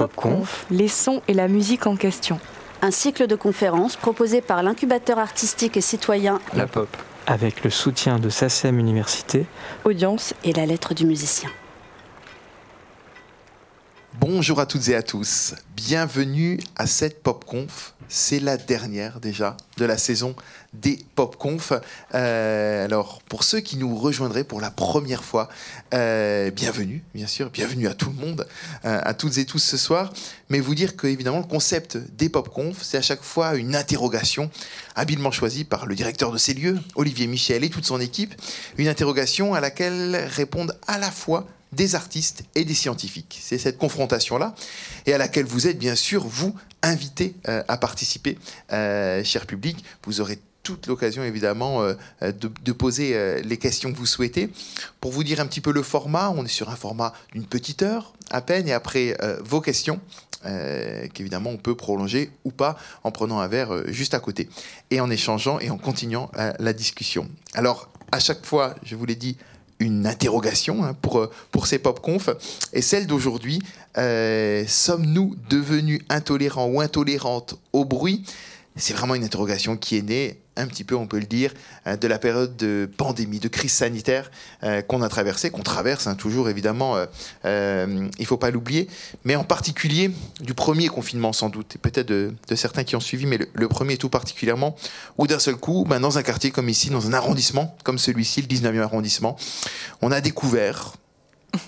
PopConf, les sons et la musique en question. Un cycle de conférences proposé par l'incubateur artistique et citoyen La Pop. Avec le soutien de SACEM Université, Audience et la lettre du musicien. Bonjour à toutes et à tous, bienvenue à cette PopConf. C'est la dernière déjà de la saison des PopConf. Euh, alors pour ceux qui nous rejoindraient pour la première fois, euh, bienvenue bien sûr, bienvenue à tout le monde, euh, à toutes et tous ce soir. Mais vous dire que évidemment le concept des PopConf, c'est à chaque fois une interrogation habilement choisie par le directeur de ces lieux, Olivier Michel et toute son équipe, une interrogation à laquelle répondent à la fois des artistes et des scientifiques. C'est cette confrontation-là, et à laquelle vous êtes bien sûr, vous, invités euh, à participer, euh, cher public. Vous aurez toute l'occasion évidemment euh, de, poser euh, les questions que vous souhaitez. Pour vous dire un petit peu le format, on est sur un format d'une petite heure à peine, et après vos questions, qu'évidemment on peut prolonger ou pas en prenant un verre juste à côté, et en échangeant et en continuant la discussion. Alors à chaque fois, je vous l'ai dit, une interrogation hein, pour, pour ces pop-conf. Et celle d'aujourd'hui, euh, sommes-nous devenus intolérants ou intolérantes au bruit? C'est vraiment une interrogation qui est née un petit peu, on peut le dire, euh, de la période de pandémie, de crise sanitaire euh, qu'on a traversée, qu'on traverse hein, toujours évidemment, euh, il ne faut pas l'oublier, mais en particulier du premier confinement sans doute, et peut-être de, certains qui ont suivi, mais le, le, premier tout particulièrement, où d'un seul coup, ben, dans un quartier comme ici, dans un arrondissement comme celui-ci, le 19e arrondissement, on a découvert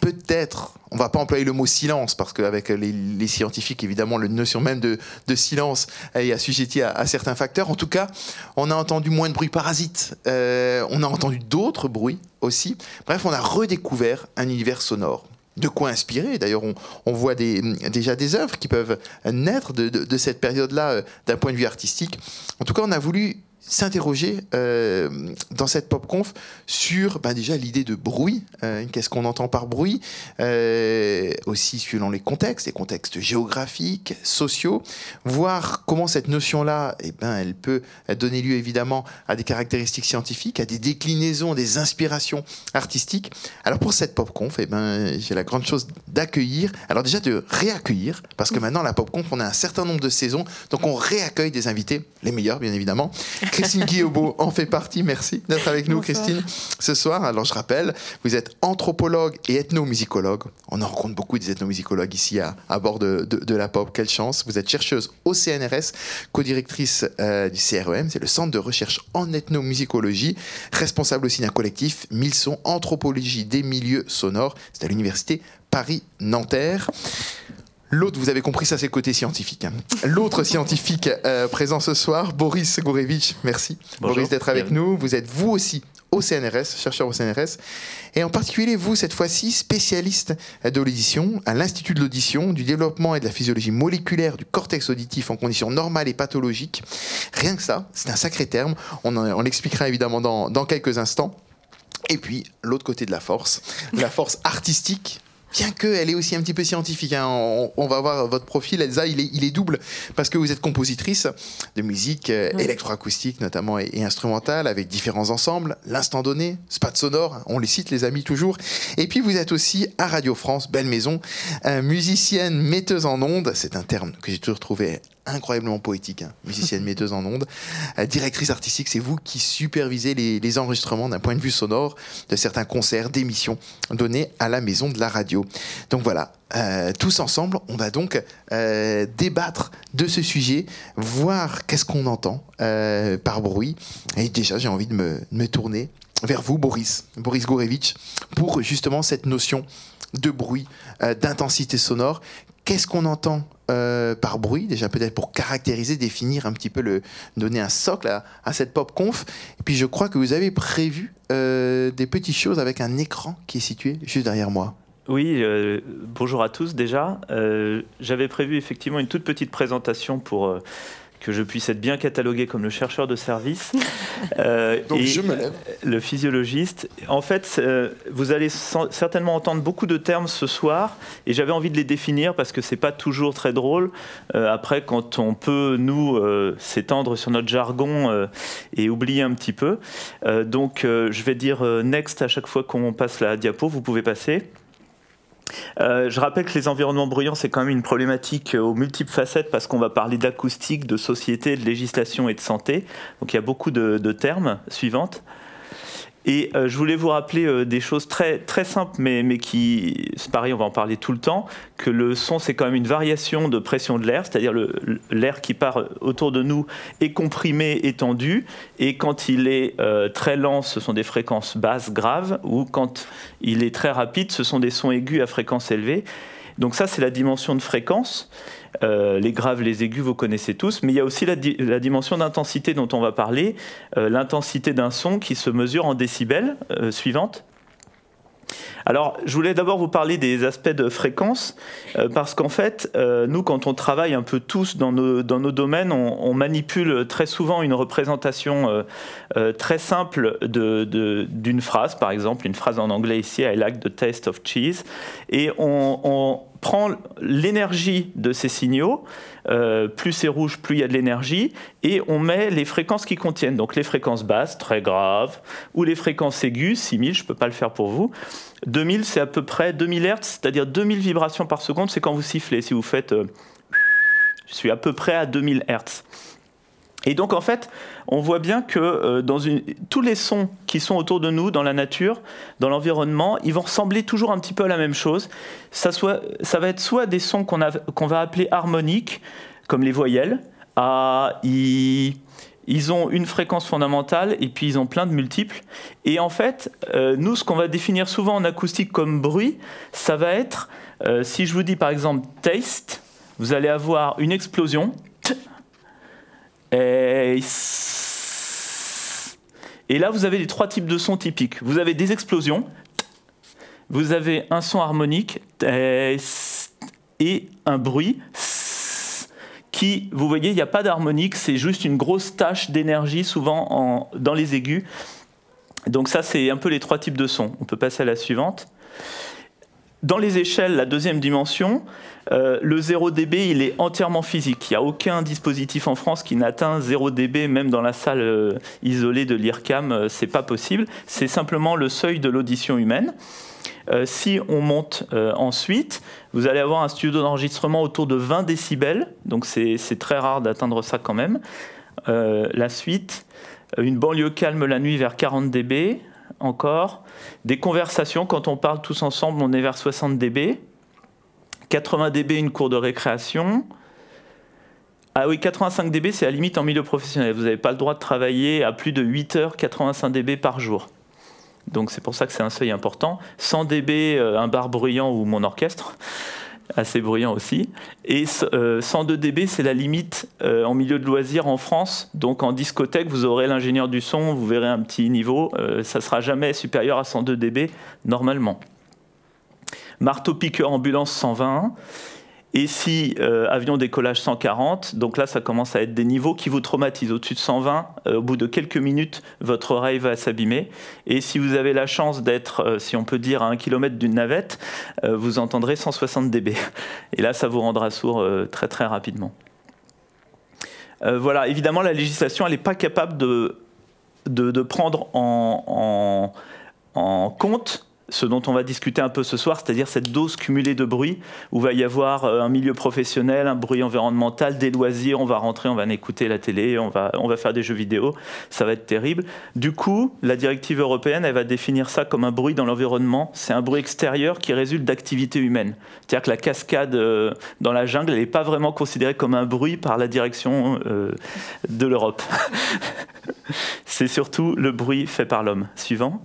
peut-être, on va pas employer le mot silence, parce qu'avec les, scientifiques, évidemment, la notion même de, silence est assujettie à, à, certains facteurs. En tout cas, on a entendu moins de bruits parasites, euh, on a entendu d'autres bruits aussi. Bref, on a redécouvert un univers sonore. De quoi inspirer D'ailleurs, on, voit déjà des œuvres qui peuvent naître de cette période-là euh, d'un point de vue artistique. En tout cas, on a voulu s'interroger euh, dans cette pop conf sur ben déjà l'idée de bruit, euh, qu'est-ce qu'on entend par bruit, euh, aussi selon les contextes, les contextes géographiques, sociaux, voir comment cette notion-là, eh ben, elle peut donner lieu évidemment à des caractéristiques scientifiques, à des déclinaisons, des inspirations artistiques. Alors pour cette pop conf, eh ben, j'ai la grande chose d'accueillir, alors déjà de réaccueillir, parce que maintenant la pop conf, on a un certain nombre de saisons, donc on réaccueille des invités, les meilleurs bien évidemment. Christine Guillaumeau en fait partie. Merci d'être avec nous, Bonsoir. Christine, ce soir. Alors, je rappelle, vous êtes anthropologue et ethnomusicologue. On en rencontre beaucoup des ethnomusicologues ici à, à bord de, de, de, la pop. Quelle chance. Vous êtes chercheuse au CNRS, co-directrice euh, du CREM, c'est le centre de recherche en ethnomusicologie, responsable aussi d'un collectif, Milson Anthropologie des milieux sonores. C'est à l'université Paris-Nanterre. L'autre, vous avez compris, ça c'est le côté scientifique. Hein. L'autre scientifique euh, présent ce soir, Boris Gourevitch, merci Bonjour, Boris d'être avec bienvenue. nous. Vous êtes vous aussi au CNRS, chercheur au CNRS, et en particulier vous, cette fois-ci, spécialiste de l'audition à l'Institut de l'audition, du développement et de la physiologie moléculaire du cortex auditif en conditions normales et pathologiques. Rien que ça, c'est un sacré terme, on, en, on l'expliquera évidemment dans, dans quelques instants. Et puis, l'autre côté de la force, la force artistique bien qu'elle est aussi un petit peu scientifique. Hein. On, on, va voir votre profil, Elsa, il est, il est, double, parce que vous êtes compositrice de musique euh, oui. électroacoustique notamment et, et, instrumentale, avec différents ensembles, l'instant donné, spot sonore, on les cite les amis toujours, et puis vous êtes aussi à Radio France, Belle Maison, euh, musicienne, metteuse en ondes, c'est un terme que j'ai toujours trouvé incroyablement poétique, hein, musicienne metteuse en ondes, euh, directrice artistique, c'est vous qui supervisez les, enregistrements d'un point de vue sonore de certains concerts, d'émissions donnés à la maison de la radio. Donc voilà, euh, tous ensemble, on va donc euh, débattre de ce sujet, voir qu'est-ce qu'on entend par bruit. Et déjà, j'ai envie de me, me, tourner vers vous, Boris, Boris Gourevitch, pour justement cette notion de bruit, d'intensité sonore. Qu'est-ce qu'on entend euh, par bruit, déjà peut-être pour caractériser, définir un petit peu, le, donner un socle à, cette pop conf. Et puis je crois que vous avez prévu euh, des petites choses avec un écran qui est situé juste derrière moi. Oui, euh, bonjour à tous déjà. J'avais prévu effectivement une toute petite présentation pour que je puisse être bien catalogué comme le chercheur de service. Euh, Donc et je me lève. Le physiologiste. En fait, euh, vous allez certainement entendre beaucoup de termes ce soir et j'avais envie de les définir parce que c'est pas toujours très drôle. Euh, après, quand on peut, nous, euh, s'étendre sur notre jargon euh, et oublier un petit peu. Euh, donc, je vais dire next à chaque fois qu'on passe la diapo. Vous pouvez passer. Euh, je rappelle que les environnements bruyants, c'est quand même une problématique aux multiples facettes parce qu'on va parler d'acoustique, de société, de législation et de santé. Donc il y a beaucoup de, de termes suivantes. Et euh, je voulais vous rappeler euh, des choses très, très simples, mais, mais qui, c'est pareil, on va en parler tout le temps, que le son, c'est quand même une variation de pression de l'air, c'est-à-dire l'air qui part autour de nous est comprimé, étendu, et quand il est euh, très lent, ce sont des fréquences basses graves, ou quand il est très rapide, ce sont des sons aigus à fréquence élevée. Donc ça, c'est la dimension de fréquence. Euh, les graves, les aigus, vous connaissez tous, mais il y a aussi la, dimension d'intensité dont on va parler, euh, l'intensité d'un son qui se mesure en décibels, euh, suivante. Alors, je voulais d'abord vous parler des aspects de fréquence, parce qu'en fait, nous, quand on travaille un peu tous dans nos, domaines, on, manipule très souvent une représentation très simple d'une phrase, par exemple, une phrase en anglais ici, I like the taste of cheese, et on prend l'énergie de ces signaux, euh, plus c'est rouge, plus il y a de l'énergie, et on met les fréquences qui contiennent, donc les fréquences basses, très graves, ou les fréquences aiguës, 6000, je ne peux pas le faire pour vous. 2000, c'est à peu près 2000 Hz, c'est-à-dire 2000 vibrations par seconde, c'est quand vous sifflez. Si vous faites... Euh, je suis à peu près à 2000 Hz. Et donc en fait, on voit bien que euh, dans une, tous les sons qui sont autour de nous, dans la nature, dans l'environnement, ils vont ressembler toujours un petit peu à la même chose. Ça, soit, ça va être soit des sons qu'on va appeler harmoniques, comme les voyelles. Ils ont une fréquence fondamentale et puis ils ont plein de multiples. Et en fait, euh, nous, ce qu'on va définir souvent en acoustique comme bruit, ça va être, euh, si je vous dis par exemple taste, vous allez avoir une explosion et... là, vous avez les trois types de sons typiques. Vous avez des explosions, vous avez un son harmonique et un bruit qui, vous voyez, il n'y a pas d'harmonique, c'est juste une grosse tache d'énergie, souvent dans les aigus. Donc ça, c'est un peu les trois types de sons. On peut passer à la suivante. Dans les échelles, la deuxième dimension, euh, le 0 dB, il est entièrement physique. Il n'y a aucun dispositif en France qui n'atteint 0 dB, même dans la salle euh, isolée de l'IRCAM, euh, c'est pas possible. C'est simplement le seuil de l'audition humaine. si on monte ensuite, vous allez avoir un studio d'enregistrement autour de 20 décibels, donc c'est très rare d'atteindre ça quand même. la suite, une banlieue calme la nuit vers 40 dB, encore. Des conversations, quand on parle tous ensemble, on est vers 60 dB. 80 dB, une cour de récréation. Ah oui, 85 dB, c'est à la limite en milieu professionnel. Vous n'avez pas le droit de travailler à plus de 8 heures 85 dB par jour. Donc c'est pour ça que c'est un seuil important. 100 dB, euh, un bar bruyant ou mon orchestre assez bruyant aussi. Et 102 euh, dB, c'est la limite euh, en milieu de loisirs en France. Donc en discothèque, vous aurez l'ingénieur du son, vous verrez un petit niveau. Euh, ça sera jamais supérieur à 102 dB normalement. Marteau piqueur ambulance 120. Et si euh, avion décollage 140, donc là ça commence à être des niveaux qui vous traumatisent. Au-dessus de 120, euh, au bout de quelques minutes, votre oreille va s'abîmer. Et si vous avez la chance d'être, euh, si on peut dire, à un kilomètre d'une navette, vous entendrez 160 dB. Et là ça vous rendra sourd très très rapidement. voilà, évidemment la législation elle n'est pas capable de, de, prendre en, en, en compte ce dont on va discuter un peu ce soir, c'est-à-dire cette dose cumulée de bruit, où va y avoir euh, un milieu professionnel, un bruit environnemental, des loisirs, on va rentrer, on va écouter la télé, on va, on va faire des jeux vidéo, ça va être terrible. Du coup, la directive européenne, elle va définir ça comme un bruit dans l'environnement, c'est un bruit extérieur qui résulte d'activités humaines. C'est-à-dire que la cascade euh, dans la jungle, elle n'est pas vraiment considérée comme un bruit par la direction euh, de l'Europe. c'est surtout le bruit fait par l'homme. Suivant.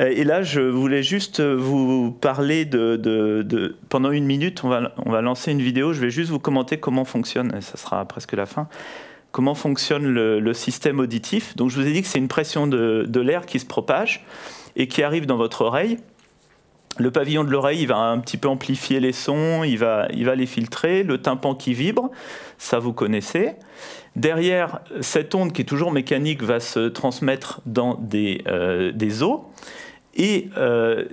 Euh, et là, je voulais juste vous parler de, pendant une minute, on va, on va lancer une vidéo. Je vais juste vous commenter comment fonctionne, et ça sera presque la fin. Comment fonctionne le, système auditif Donc, je vous ai dit que c'est une pression de, l'air qui se propage et qui arrive dans votre oreille. Le pavillon de l'oreille, il va un petit peu amplifier les sons, il va, il va les filtrer. Le tympan qui vibre, ça vous connaissez. Derrière, cette onde qui est toujours mécanique va se transmettre dans des, euh, des os. Et euh,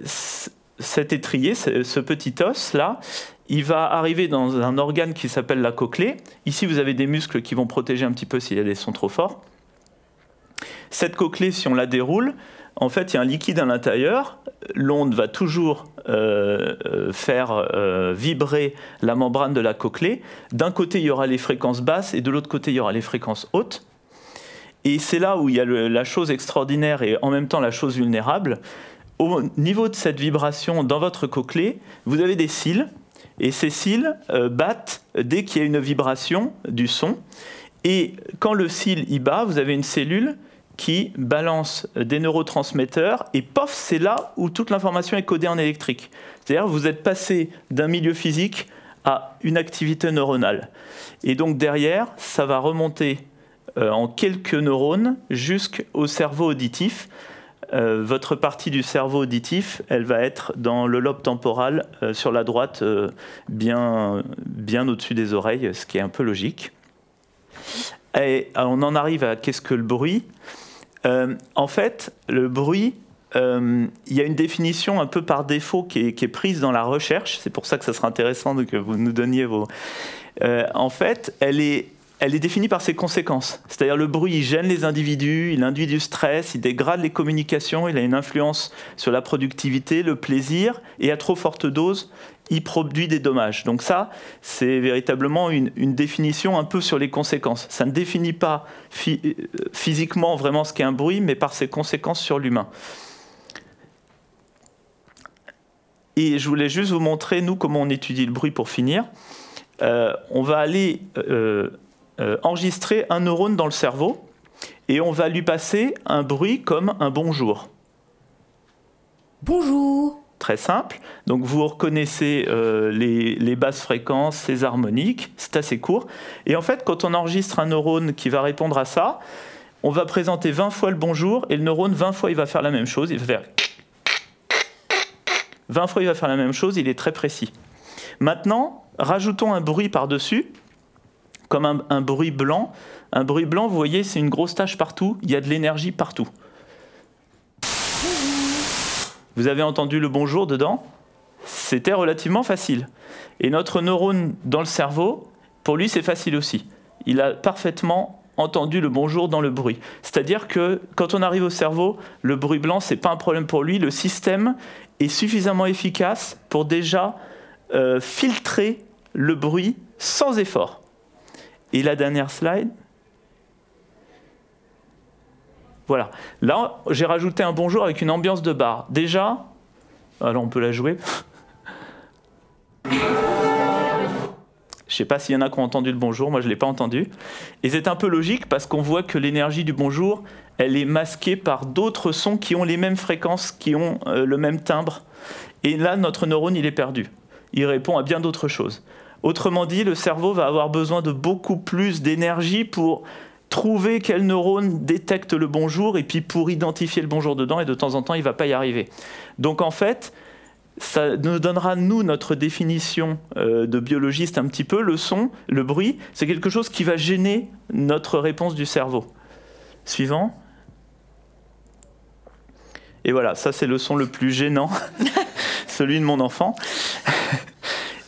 cet étrier, ce petit os-là, il va arriver dans un organe qui s'appelle la cochlée. Ici, vous avez des muscles qui vont protéger un petit peu s'il y a des sons trop forts. Cette cochlée, si on la déroule, en fait, il y a un liquide à l'intérieur. L'onde va toujours euh, euh, faire vibrer la membrane de la cochlée. D'un côté, il y aura les fréquences basses et de l'autre côté, il y aura les fréquences hautes. Et c'est là où il y a la chose extraordinaire et en même temps la chose vulnérable. Au niveau de cette vibration dans votre cochlée, vous avez des cils. Et ces cils battent dès qu'il y a une vibration du son. Et quand le cil y bat, vous avez une cellule qui balance des neurotransmetteurs et pof, c'est là où toute l'information est codée en électrique. C'est-à-dire vous êtes passé d'un milieu physique à une activité neuronale. Et donc derrière, ça va remonter euh, en quelques neurones jusqu'au cerveau auditif. Euh, votre partie du cerveau auditif, elle va être dans le lobe temporal euh, sur la droite, bien, bien au-dessus des oreilles, ce qui est un peu logique. Et on en arrive à qu'est-ce que le bruit? Euh, en fait, le bruit, euh, il y a une définition un peu par défaut qui est, prise dans la recherche. C'est pour ça que ça sera intéressant que vous nous donniez vos. Euh, en fait, elle est, elle est définie par ses conséquences. C'est-à-dire le bruit, il gêne les individus, il induit du stress, il dégrade les communications, il a une influence sur la productivité, le plaisir, et à trop forte dose, il produit des dommages. Donc ça, c'est véritablement une, définition un peu sur les conséquences. Ça ne définit pas euh, physiquement vraiment ce qu'est un bruit, mais par ses conséquences sur l'humain. Et je voulais juste vous montrer, nous, comment on étudie le bruit pour finir. Euh, on va aller euh, enregistrer un neurone dans le cerveau et on va lui passer un bruit comme un bonjour. Bonjour très simple. Donc vous reconnaissez euh, les, basses fréquences, ces harmoniques, c'est assez court. Et en fait, quand on enregistre un neurone qui va répondre à ça, on va présenter 20 fois le bonjour et le neurone 20 fois il va faire la même chose, il va faire 20 fois il va faire la même chose, il est très précis. Maintenant, rajoutons un bruit par-dessus, comme un, bruit blanc. Un bruit blanc, vous voyez, c'est une grosse tache partout, il y a de l'énergie partout. Vous avez entendu le bonjour dedans? C'était relativement facile. Et notre neurone dans le cerveau, pour lui, c'est facile aussi. Il a parfaitement entendu le bonjour dans le bruit. C'est-à-dire que quand on arrive au cerveau, le bruit blanc, c'est pas un problème pour lui. Le système est suffisamment efficace pour déjà euh, filtrer le bruit sans effort. Et la dernière slide. Voilà. Là, j'ai rajouté un bonjour avec une ambiance de bar. Déjà, alors on peut la jouer. Je sais pas s'il y en a qui ont entendu le bonjour, moi je ne l'ai pas entendu. Et c'est un peu logique parce qu'on voit que l'énergie du bonjour, elle est masquée par d'autres sons qui ont les mêmes fréquences, qui ont euh, le même timbre. Et là, notre neurone, il est perdu. Il répond à bien d'autres choses. Autrement dit, le cerveau va avoir besoin de beaucoup plus d'énergie pour trouver quel neurone détecte le bonjour et puis pour identifier le bonjour dedans et de temps en temps il ne va pas y arriver. Donc en fait, ça nous donnera nous notre définition euh, de biologiste un petit peu. Le son, le bruit, c'est quelque chose qui va gêner notre réponse du cerveau. Suivant. Et voilà, ça c'est le son le plus gênant, celui de mon enfant.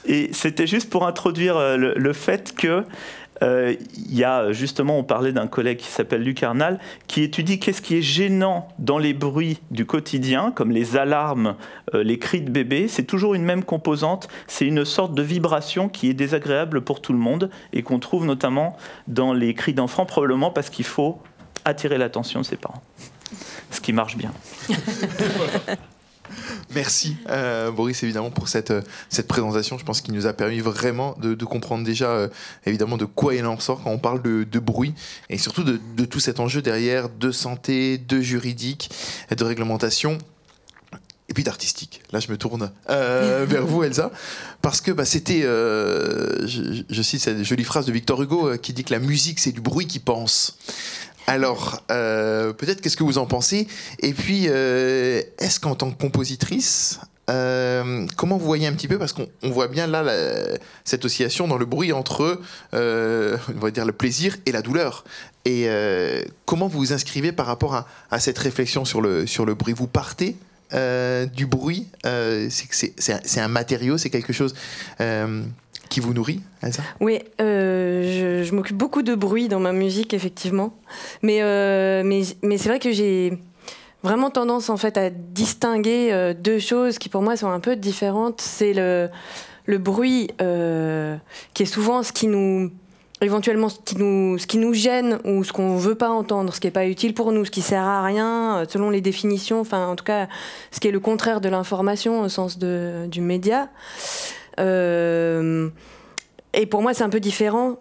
Et c'était juste pour introduire euh, le fait que euh, il y a justement, on parlait d'un collègue qui s'appelle Luc Arnal, qui étudie qu'est-ce qui est gênant dans les bruits du quotidien, comme les alarmes, euh, les cris de bébé. C'est toujours une même composante, c'est une sorte de vibration qui est désagréable pour tout le monde et qu'on trouve notamment dans les cris d'enfants, probablement parce qu'il faut attirer l'attention de ses parents. Ce qui marche bien. Merci euh, Boris évidemment pour cette, euh, cette présentation. Je pense qu'il nous a permis vraiment de, comprendre déjà euh, évidemment de quoi il en sort quand on parle de, bruit et surtout de, tout cet enjeu derrière de santé, de juridique, de réglementation et puis d'artistique. Là, je me tourne vers vous, Elsa, parce que bah, c'était, je, je, cite cette jolie phrase de Victor Hugo qui dit que la musique, c'est du bruit qui pense. Alors, euh, peut-être qu'est-ce que vous en pensez Et puis, euh, est-ce qu'en tant que compositrice, euh, comment vous voyez un petit peu Parce qu'on voit bien là cette oscillation dans le bruit entre, on va dire, le plaisir et la douleur. Et comment vous vous inscrivez par rapport à, cette réflexion sur le, sur le bruit? Vous partez du bruit C'est un, matériau, c'est quelque chose qui vous nourrit, Elsa Oui, euh, je, m'occupe beaucoup de bruit dans ma musique, effectivement. Mais, euh, mais, mais c'est vrai que j'ai. vraiment tendance en fait à distinguer euh, deux choses qui pour moi sont un peu différentes. C'est le, bruit qui est souvent ce qui nous éventuellement ce qui nous, ce qui nous gêne ou ce qu'on veut pas entendre, ce qui est pas utile pour nous, ce qui sert à rien, selon les définitions, enfin en tout cas ce qui est le contraire de l'information au sens du média. Euh, et pour moi c'est un peu différent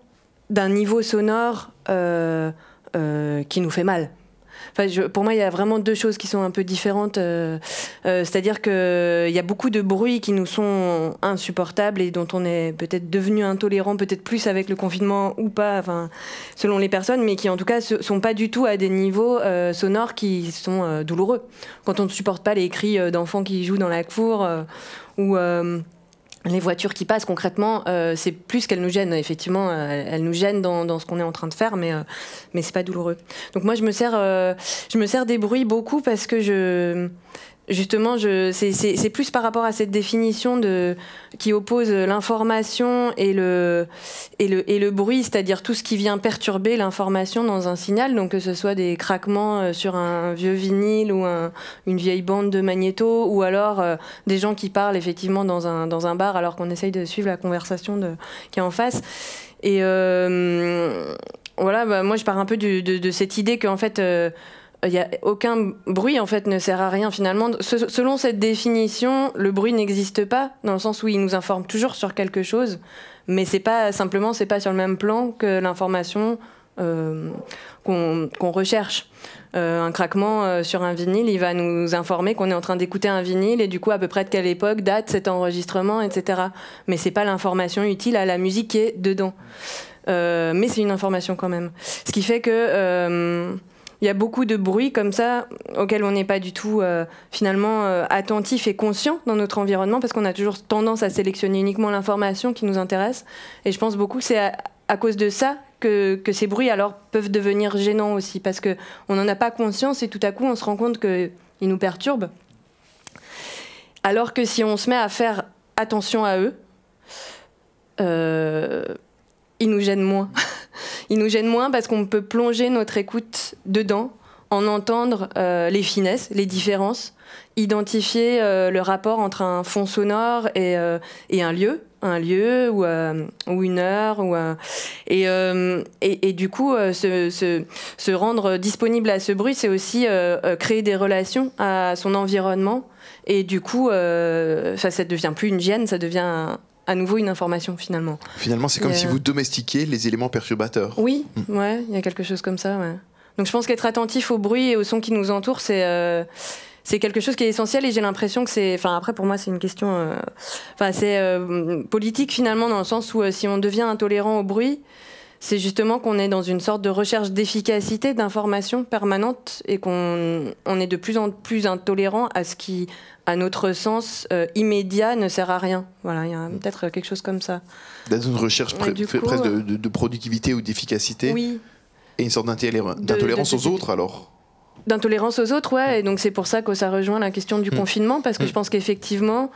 d'un niveau sonore euh, euh, qui nous fait mal. Enfin, pour moi, il y a vraiment deux choses qui sont un peu différentes. C'est-à-dire qu'il y a beaucoup de bruits qui nous sont insupportables et dont on est peut-être devenu intolérant, peut-être plus avec le confinement ou pas, enfin, selon les personnes, mais qui en tout cas ne sont pas du tout à des niveaux sonores qui sont douloureux. Quand on ne supporte pas les cris d'enfants qui jouent dans la cour ou les voitures qui passent concrètement, euh, c'est plus qu'elles nous gênent. Effectivement, euh, elles, nous gênent dans, dans ce qu'on est en train de faire, mais euh, mais c'est pas douloureux. Donc moi, je me sers, euh, je me sers des bruits beaucoup parce que je Justement, c'est, plus par rapport à cette définition qui oppose l'information et le, bruit, c'est-à-dire tout ce qui vient perturber l'information dans un signal, donc que ce soit des craquements euh, sur un vieux vinyle ou un, une vieille bande de magnéto, ou alors euh, des gens qui parlent effectivement dans un, bar alors qu'on essaye de suivre la conversation qui est en face. Et euh, voilà, bah, moi je pars un peu de, cette idée qu'en fait... il y a aucun bruit en fait ne sert à rien finalement. Se- selon cette définition, le bruit n'existe pas dans le sens où il nous informe toujours sur quelque chose, mais c'est pas simplement c'est pas sur le même plan que l'information euh, qu'on recherche. Euh, un craquement euh, sur un vinyle, il va nous informer qu'on est en train d'écouter un vinyle et du coup à peu près de quelle époque date cet enregistrement, etc. Mais c'est pas l'information utile à la musique qui est dedans. Mais c'est une information quand même. Ce qui fait que il y a beaucoup de bruits comme ça auxquels on n'est pas du tout euh, finalement euh, attentif et conscient dans notre environnement parce qu'on a toujours tendance à sélectionner uniquement l'information qui nous intéresse. Et je pense beaucoup que c'est à, cause de ça que, que ces bruits alors peuvent devenir gênants aussi parce que on n'en a pas conscience et tout à coup on se rend compte qu'ils nous perturbent. Alors que si on se met à faire attention à eux, euh, ils nous gênent moins. ils nous gênent moins parce qu'on peut plonger notre écoute dedans, en entendre euh, les finesses, les différences, identifier euh, le rapport entre un fond sonore et, euh, un lieu, un lieu ou, une heure. Ou, et, du coup, se, rendre disponible à ce bruit, c'est aussi créer des relations à son environnement. Et du coup, ça ne devient plus une gêne, ça devient à nouveau une information finalement. Finalement, c'est comme si euh, vous domestiquiez les éléments perturbateurs. Oui, ouais, il y a quelque chose comme ça, ouais. Donc je pense qu'être attentif au bruit et au son qui nous entoure, c'est euh, c'est quelque chose qui est essentiel et j'ai l'impression que c'est. Enfin après pour moi c'est une question. euh, Enfin c'est euh, politique finalement dans le sens où si on devient intolérant au bruit, c'est justement qu'on est dans une sorte de recherche d'efficacité, d'information permanente et qu'on on est de plus en plus intolérant à ce qui, à notre sens euh, immédiat, ne sert à rien. Voilà, il y a peut-être quelque chose comme ça. Dans une recherche presque de, euh, de- de productivité ou d'efficacité Oui. et une sorte d'intolérance aux autres alors. D'intolérance aux autres, ouais. Et donc c'est pour ça que ça rejoint la question du Mm. confinement, parce que Mm. je pense qu'effectivement,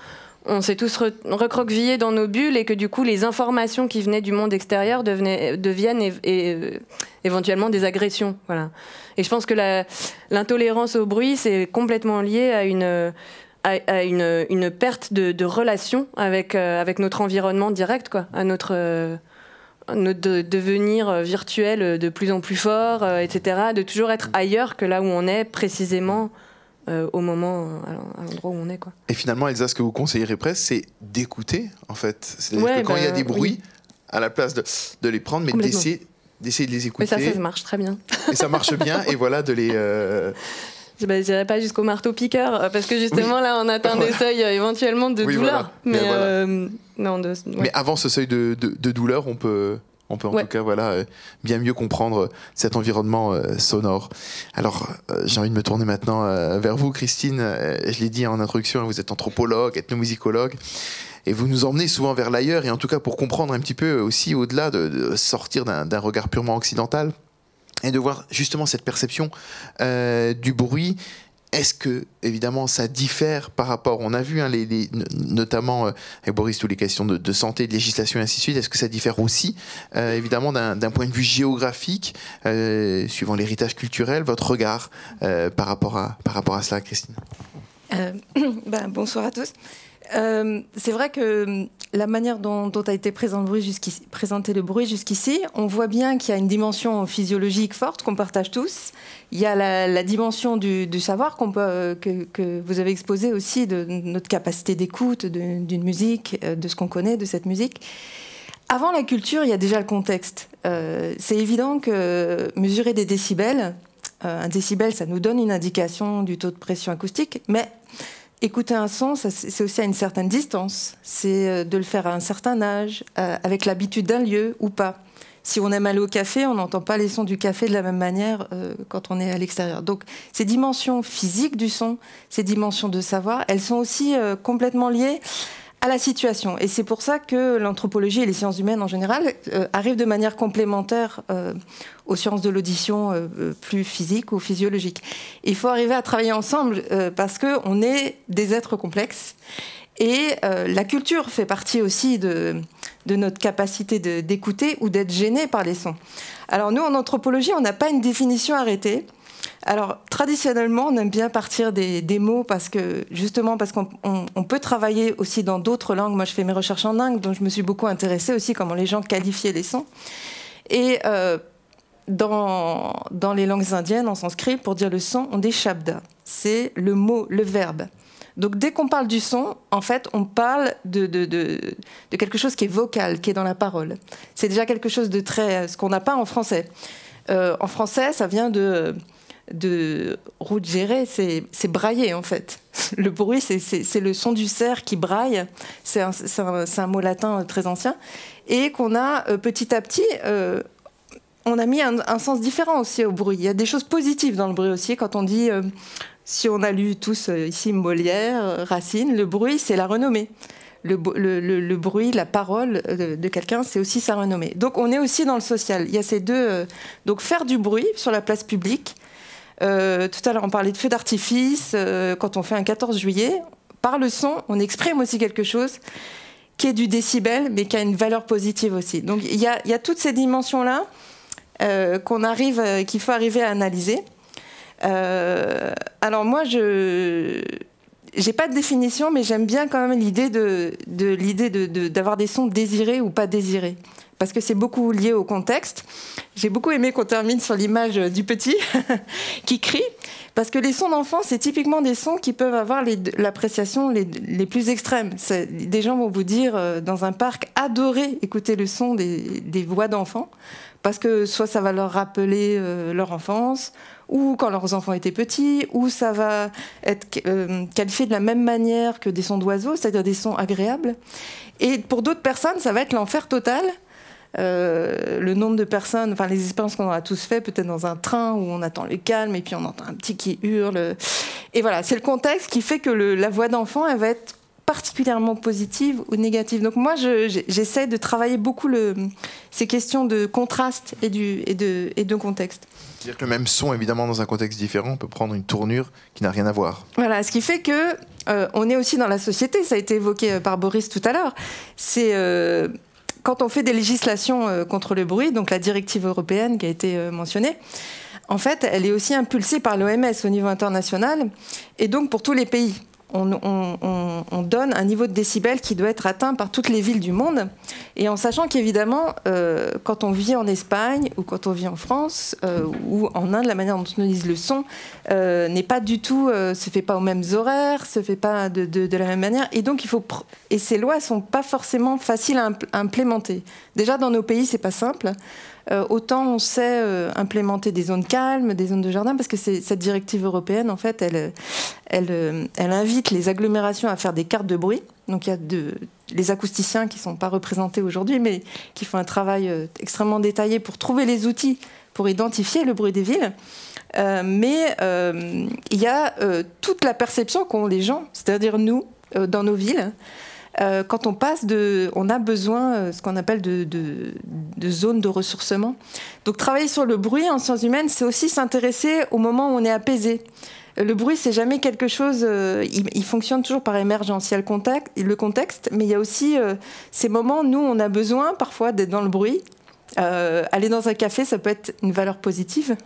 on s'est tous re- recroquevillés dans nos bulles et que du coup, les informations qui venaient du monde extérieur deviennent euh, éventuellement des agressions. Voilà. Et je pense que l'intolérance au bruit, c'est complètement lié à une à, une, perte de, relation avec, euh, avec notre environnement direct, quoi, à notre, euh, devenir virtuel de plus en plus fort, euh, etc., de toujours être ailleurs que là où on est précisément euh, au moment, à l'endroit où on est. Quoi. Et finalement, Elsa, ce que vous conseillerez presque, c'est d'écouter, en fait. C'est-à-dire Ouais, que quand il y a bah, des bruits, oui. à la place de, de les prendre, mais d'essayer d'essayer de les Mais écouter. ça, ça marche très bien. et ça marche bien, et voilà, de les... euh, Je n'irai pas jusqu'au marteau-piqueur, parce que justement, là, on atteint des Voilà. seuils euh, éventuellement de Oui, douleur. voilà. Mais Mais voilà. euh, non, de, ouais. Mais avant ce seuil de, de- de douleur, on peut, on peut en Ouais. tout cas voilà, euh, bien mieux comprendre cet environnement euh, sonore. Alors, euh, j'ai envie de me tourner maintenant euh, vers vous, Christine. Euh, je l'ai dit en introduction, vous êtes anthropologue, ethnomusicologue. Et vous nous emmenez souvent vers l'ailleurs, et en tout cas pour comprendre un petit peu aussi au-delà de, de sortir d'un regard purement occidental, et de voir justement cette perception euh, du bruit. Est-ce que, évidemment, ça diffère par rapport, on a vu, hein, les, notamment euh, avec Boris, toutes les questions de, santé, de législation et ainsi de suite, est-ce que ça diffère aussi, euh, évidemment, d'un point de vue géographique, euh, suivant l'héritage culturel, votre regard par, rapport à, par rapport à cela, Christine? Ben, Bonsoir à tous. C'est vrai que la manière dont, a été présenté le bruit jusqu'ici, on voit bien qu'il y a une dimension physiologique forte qu'on partage tous. Il y a la, dimension du, savoir peut, que, vous avez exposé aussi, de notre capacité d'écoute d'une musique, euh, de ce qu'on connaît de cette musique. Avant la culture, il y a déjà le contexte. Euh, c'est évident que mesurer des décibels, un décibel, ça nous donne une indication du taux de pression acoustique, mais Écouter un son, c'est aussi à une certaine distance. C'est euh, de le faire à un certain âge, euh, avec l'habitude d'un lieu ou pas. Si on aime aller au café, on n'entend pas les sons du café de la même manière euh, quand on est à l'extérieur. Donc ces dimensions physiques du son, ces dimensions de savoir, elles sont aussi complètement liées à la situation. Et c'est pour ça que l'anthropologie et les sciences humaines en général euh, arrivent de manière complémentaire euh, aux sciences de l'audition euh, plus physiques ou physiologiques. Il faut arriver à travailler ensemble parce qu'on est des êtres complexes. Et la culture fait partie aussi de, de notre capacité d'écouter ou d'être gêné par les sons. Alors nous, en anthropologie, on n'a pas une définition arrêtée. Alors, traditionnellement, on aime bien partir des, mots parce que, justement, parce qu'on peut travailler aussi dans d'autres langues. Moi, je fais mes recherches en langue, donc je me suis beaucoup intéressée aussi comment les gens qualifiaient les sons. Et euh, dans, les langues indiennes, en sanskrit, pour dire le son, on dit shabda. C'est le mot, le verbe. Donc dès qu'on parle du son, en fait, on parle de, quelque chose qui est vocal, qui est dans la parole. C'est déjà quelque chose de très... ce qu'on n'a pas en français. Euh, en français, ça vient de de route gérée, c'est brailler en fait. Le bruit, c'est le son du cerf qui braille. C'est un, mot latin très ancien. Et qu'on a euh, petit à petit, euh, on a mis un, sens différent aussi au bruit. Il y a des choses positives dans le bruit aussi. Quand on dit, euh, si on a lu tous ici Molière, Racine, le bruit, c'est la renommée. Le, le, bruit, la parole de, quelqu'un, c'est aussi sa renommée. Donc on est aussi dans le social. Il y a ces deux. donc faire du bruit sur la place publique, euh, tout à l'heure, on parlait de feux d'artifice. Euh, quand on fait un 14 juillet, par le son, on exprime aussi quelque chose qui est du décibel, mais qui a une valeur positive aussi. Donc il y a, toutes ces dimensions-là euh, qu'il faut arriver à analyser. alors moi, je j'ai pas de définition, mais j'aime bien quand même l'idée de, d'avoir des sons désirés ou pas désirés parce que c'est beaucoup lié au contexte. J'ai beaucoup aimé qu'on termine sur l'image du petit qui crie, parce que les sons d'enfant, c'est typiquement des sons qui peuvent avoir l'appréciation les, plus extrêmes. Des gens vont vous dire euh, dans un parc adorer écouter le son des, des voix d'enfants, parce que soit ça va leur rappeler euh, leur enfance, ou quand leurs enfants étaient petits, ou ça va être euh, qualifié de la même manière que des sons d'oiseaux, c'est-à-dire des sons agréables. Et pour d'autres personnes, ça va être l'enfer total euh, le nombre de personnes, enfin les expériences qu'on aura tous fait, peut-être dans un train où on attend le calme et puis on entend un petit qui hurle. Et voilà, c'est le contexte qui fait que la voix d'enfant, elle va être particulièrement positive ou négative. Donc moi, j'essaie de travailler beaucoup le, ces questions de contraste et, du, et, de, et de contexte. C'est-à-dire que le même son, évidemment, dans un contexte différent, peut prendre une tournure qui n'a rien à voir. Voilà, ce qui fait que euh, on est aussi dans la société. Ça a été évoqué euh, par Boris tout à l'heure. C'est quand on fait des législations euh, contre le bruit, donc la directive européenne qui a été euh, mentionnée, en fait, elle est aussi impulsée par l'OMS au niveau international et donc pour tous les pays on, donne un niveau de décibel qui doit être atteint par toutes les villes du monde. Et en sachant qu'évidemment, euh, quand on vit en Espagne ou quand on vit en France euh, ou en Inde, la manière dont on utilise le son euh, n'est pas du tout, se fait pas aux mêmes horaires, se fait pas de, la même manière. Et donc il faut et ces lois sont pas forcément faciles à, à implémenter. Déjà dans nos pays, c'est pas simple. Euh, autant on sait euh, implémenter des zones calmes, des zones de jardin, parce que cette directive européenne, en fait, euh, elle invite les agglomérations à faire des cartes de bruit. Donc il y a de, les acousticiens qui ne sont pas représentés aujourd'hui, mais qui font un travail extrêmement détaillé pour trouver les outils pour identifier le bruit des villes. mais il y a toute la perception qu'ont les gens, c'est-à-dire nous, dans nos villes, euh, quand on passe de, on a besoin, euh, ce qu'on appelle de, de, zones de ressourcement. Donc travailler sur le bruit en sciences humaines, c'est aussi s'intéresser au moment où on est apaisé. Le bruit, c'est jamais quelque chose. euh, il, fonctionne toujours par émergence. Il y a le contexte, le contexte mais il y a aussi ces moments. Nous, on a besoin parfois d'être dans le bruit. Euh, aller dans un café, ça peut être une valeur positive.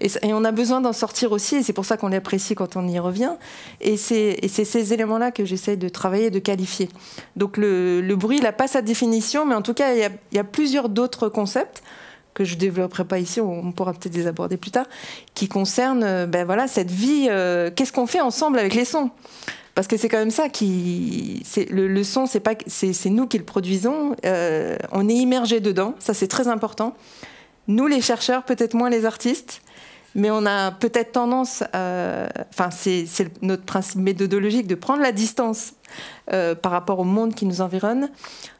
Et, on a besoin d'en sortir aussi. Et c'est pour ça qu'on l'apprécie quand on y revient. Et c'est ces éléments-là que j'essaie de travailler, de qualifier. Donc le, le bruit, il n'a pas sa définition, mais en tout cas, il y a, il y a plusieurs d'autres concepts que je développerai pas ici, on pourra peut-être les aborder plus tard, qui concernent euh, ben voilà, cette vie, euh, qu'est-ce qu'on fait ensemble avec les sons? Parce que c'est quand même ça qui, le, son, c'est pas, c'est nous qui le produisons. euh, on est immergé dedans, ça c'est très important. Nous les chercheurs, peut-être moins les artistes, mais on a peut-être tendance, enfin c'est notre principe méthodologique de prendre la distance par rapport au monde qui nous environne.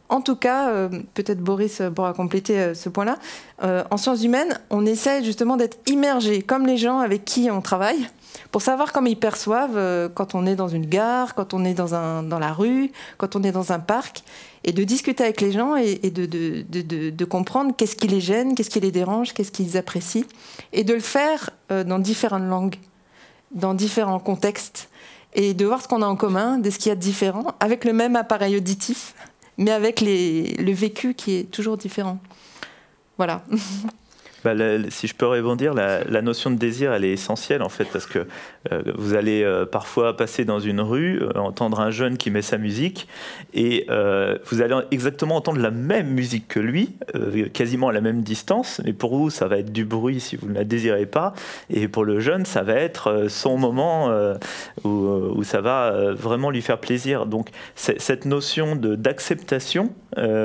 En tout cas, euh, peut-être Boris pourra compléter euh, ce point-là. Euh, en sciences humaines, on essaie justement d'être immergé, comme les gens avec qui on travaille, pour savoir comment ils perçoivent euh, quand on est dans une gare, quand on est dans, la rue, quand on est dans un parc, et de discuter avec les gens et, de, de, comprendre qu'est-ce qui les gêne, qu'est-ce qui les dérange, qu'est-ce qu'ils apprécient, et de le faire euh, dans différentes langues, dans différents contextes, et de voir ce qu'on a en commun, de ce qu'il y a de différent, avec le même appareil auditif, mais avec les, le vécu qui est toujours différent. Voilà. Bah, si je peux rebondir, la, notion de désir, elle est essentielle en fait, parce que euh, vous allez euh, parfois passer dans une rue, euh, entendre un jeune qui met sa musique, et vous allez exactement entendre la même musique que lui, quasiment à la même distance, mais pour vous, ça va être du bruit si vous ne la désirez pas, et pour le jeune, ça va être son moment où, ça va vraiment lui faire plaisir. Donc cette notion d'acceptation,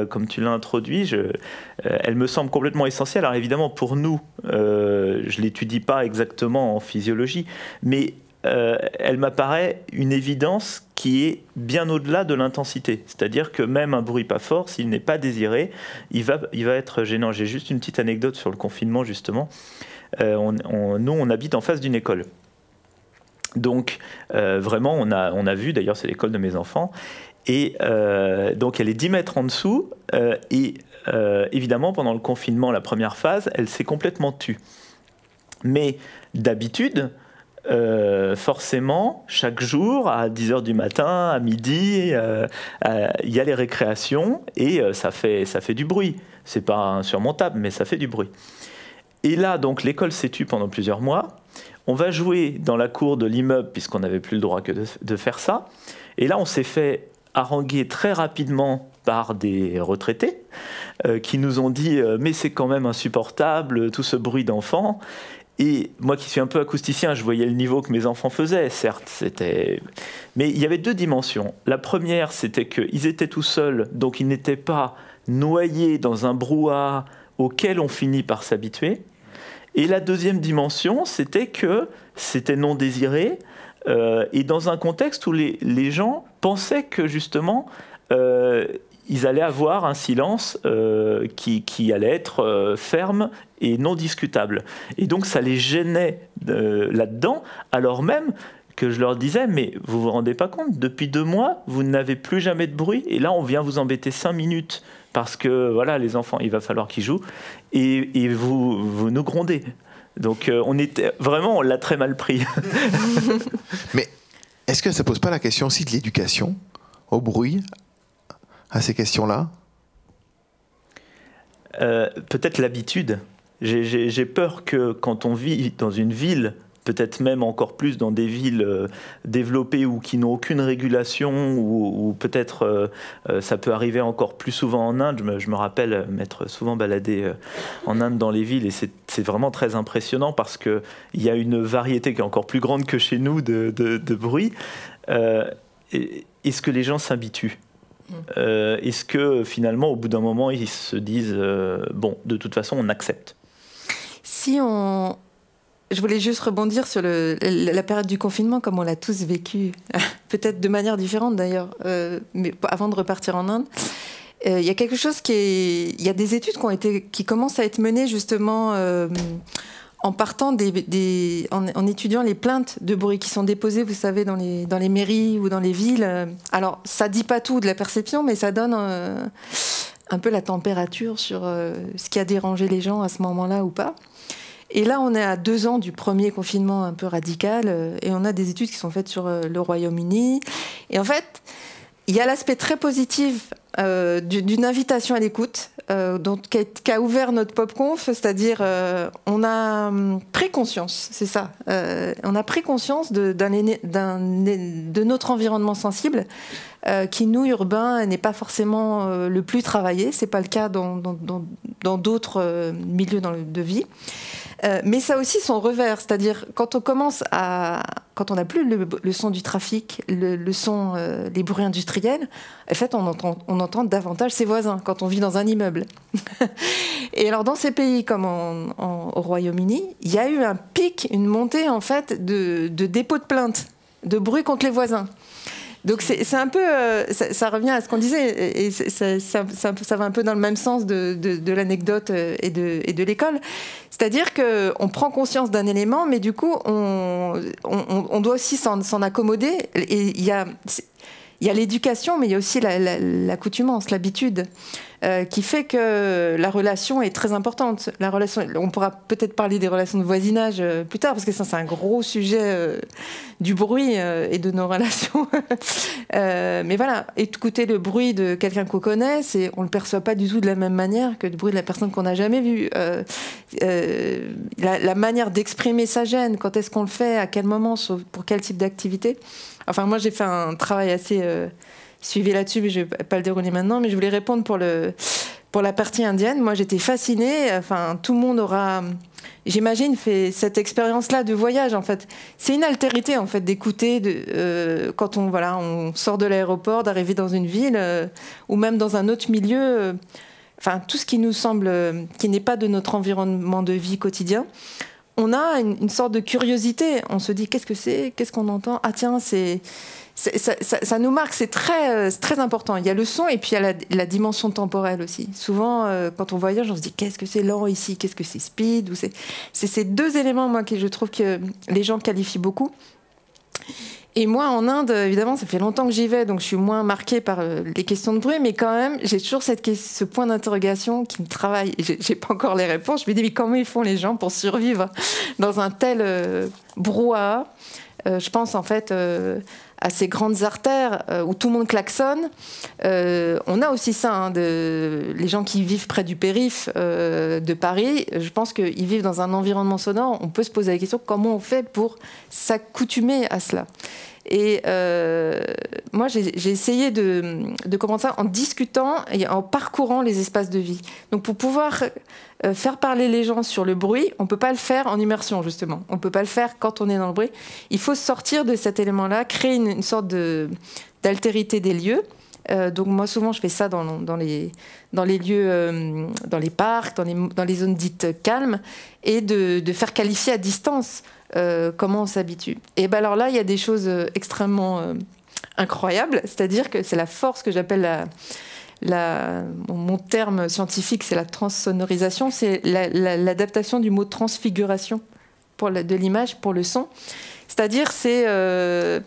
comme tu l'as introduit, elle me semble complètement essentielle. Alors évidemment, pour nous, euh, je l'étudie pas exactement en physiologie, mais euh, elle m'apparaît une évidence qui est bien au-delà de l'intensité. C'est-à-dire que même un bruit pas fort, s'il n'est pas désiré, il va, il va être gênant. J'ai juste une petite anecdote sur le confinement, justement. Euh, nous, on habite en face d'une école. Donc, vraiment, on a, on a vu, d'ailleurs, c'est l'école de mes enfants, et donc elle est 10 mètres en dessous, et euh, évidemment, pendant le confinement, la première phase, elle s'est complètement tue. Mais d'habitude, euh, forcément, chaque jour, à 10h du matin, à midi, euh, il y a les récréations et ça, fait, ça fait du bruit. C'est pas insurmontable, mais ça fait du bruit. Et là, donc, l'école s'est tue pendant plusieurs mois. On va jouer dans la cour de l'immeuble, puisqu'on n'avait plus le droit que de, de faire ça. Et là, on s'est fait haranguer très rapidement par des retraités euh, qui nous ont dit euh, mais c'est quand même insupportable tout ce bruit d'enfants. Et moi qui suis un peu acousticien je voyais le niveau que mes enfants faisaient certes c'était mais il y avait deux dimensions. La première c'était qu'ils étaient tout seuls donc ils n'étaient pas noyés dans un brouhaha auquel on finit par s'habituer. Et la deuxième dimension c'était que c'était non désiré euh, et dans un contexte où les, les gens pensaient que justement ils allaient avoir un silence euh, qui, qui, allait être euh, ferme et non discutable. Et donc ça les gênait euh, là-dedans, alors même que je leur disais, mais vous vous rendez pas compte, depuis deux mois, vous n'avez plus jamais de bruit, et là on vient vous embêter cinq minutes, parce que voilà, les enfants, il va falloir qu'ils jouent, et, et vous, vous nous grondez. Donc euh, on était vraiment, on l'a très mal pris. mais est-ce que ça pose pas la question aussi de l'éducation au bruit à ces questions-là euh, Peut-être l'habitude. J'ai peur que quand on vit dans une ville, peut-être même encore plus dans des villes euh, développées ou qui n'ont aucune régulation, ou, peut-être euh, ça peut arriver encore plus souvent en Inde. Je me, rappelle m'être souvent baladé en Inde dans les villes et c'est vraiment très impressionnant parce qu'il y a une variété qui est encore plus grande que chez nous de bruit. Est-ce que les gens s'habituent? Euh, Est-ce que finalement, au bout d'un moment, ils se disent euh, bon, de toute façon, on accepte? Si on. Je voulais juste rebondir sur la période du confinement, comme on l'a tous vécu, peut-être de manière différente d'ailleurs, euh, mais avant de repartir en Inde. Il y a quelque chose qui. Il y a des études qui, ont été, qui commencent à être menées justement en partant des. en, étudiant les plaintes de bruit qui sont déposées, vous savez, dans les, dans les mairies ou dans les villes. Alors, ça dit pas tout de la perception, mais ça donne euh, un peu la température sur euh, ce qui a dérangé les gens à ce moment-là ou pas. Et là, on est à deux ans du premier confinement un peu radical, euh, et on a des études qui sont faites sur euh, le Royaume-Uni. Et en fait, il y a l'aspect très positif euh, d'une invitation à l'écoute, euh, qui, a, ouvert notre PopConf, c'est-à-dire euh, on a hum, pris conscience, c'est ça, euh, on a pris conscience de, de notre environnement sensible, qui nous urbains n'est pas forcément le plus travaillé, c'est pas le cas dans d'autres milieux dans de vie. Euh, mais ça a aussi son revers, c'est-à-dire quand on commence à, quand on n'a plus le, son du trafic, le, son, euh, les bruits industriels, en fait, on entend, entend davantage ses voisins quand on vit dans un immeuble. et alors, dans ces pays comme au Royaume-Uni, il y a eu un pic, une montée en fait de, de dépôts de plaintes, de bruit contre les voisins. Donc c'est un peu, euh, ça, revient à ce qu'on disait, et ça, va un peu dans le même sens de, l'anecdote euh, et de, l'école. C'est-à-dire qu'on prend conscience d'un élément, mais du coup, on, on doit aussi s'en accommoder. Et il y a, il y a l'éducation, mais il y a aussi l'accoutumance, l'habitude. Euh, qui fait que la relation est très importante. La relation, on pourra peut-être parler des relations de voisinage euh, plus tard, parce que ça, c'est un gros sujet euh, du bruit et de nos relations. mais voilà, écouter le bruit de quelqu'un qu'on connaît, c'est, on le perçoit pas du tout de la même manière que le bruit de la personne qu'on n'a jamais vue. La, la, manière d'exprimer sa gêne, quand est-ce qu'on le fait, à quel moment, pour quel type d'activité. Enfin, moi, j'ai fait un travail assez suivi là-dessus, mais je ne vais pas le dérouler maintenant. Mais je voulais répondre pour, le, pour la partie indienne. Moi, j'étais fascinée. Enfin, tout le monde aura, j'imagine, fait cette expérience-là de voyage. En fait, c'est une altérité en fait d'écouter euh, quand on voilà, on sort de l'aéroport, d'arriver dans une ville euh, ou même dans un autre milieu. Euh, enfin, tout ce qui nous semble, qui n'est pas de notre environnement de vie quotidien on a une, sorte de curiosité. On se dit qu'est-ce que c'est, qu'est-ce qu'on entend? Ah tiens, c'est ça, nous marque, c'est très, euh, très important. Il y a le son et puis il y a la, dimension temporelle aussi. Souvent, euh, quand on voyage, on se dit qu'est-ce que c'est lent ici, qu'est-ce que c'est speed? C'est, ces deux éléments, moi, que je trouve que les gens qualifient beaucoup. Et moi, en Inde, évidemment, ça fait longtemps que j'y vais, donc je suis moins marquée par euh, les questions de bruit, mais quand même, j'ai toujours ce point d'interrogation qui me travaille. J'ai pas encore les réponses. Je me dis, mais comment ils font les gens pour survivre dans un tel brouhaha? Je pense en fait à ces grandes artères euh, où tout le monde klaxonne. Euh, on a aussi ça, hein, les gens qui vivent près du périph euh, de Paris, je pense qu'ils vivent dans un environnement sonore. On peut se poser la question comment on fait pour s'accoutumer à cela? Et moi, j'ai essayé de, de commencer en discutant et en parcourant les espaces de vie. Donc, pour pouvoir euh, faire parler les gens sur le bruit, on ne peut pas le faire en immersion, justement. On ne peut pas le faire quand on est dans le bruit. Il faut sortir de cet élément-là, créer une, sorte d'altérité des lieux. Euh, donc moi souvent je fais ça dans, les, lieux, euh, dans les parcs, dans les, zones dites calmes, et de faire qualifier à distance comment on s'habitue. Et ben alors là il y a des choses extrêmement incroyables, c'est-à-dire que c'est la force que j'appelle la, mon terme scientifique, c'est la transsonorisation, c'est l'adaptation du mot transfiguration pour de l'image pour le son. C'est-à-dire, c'est euh,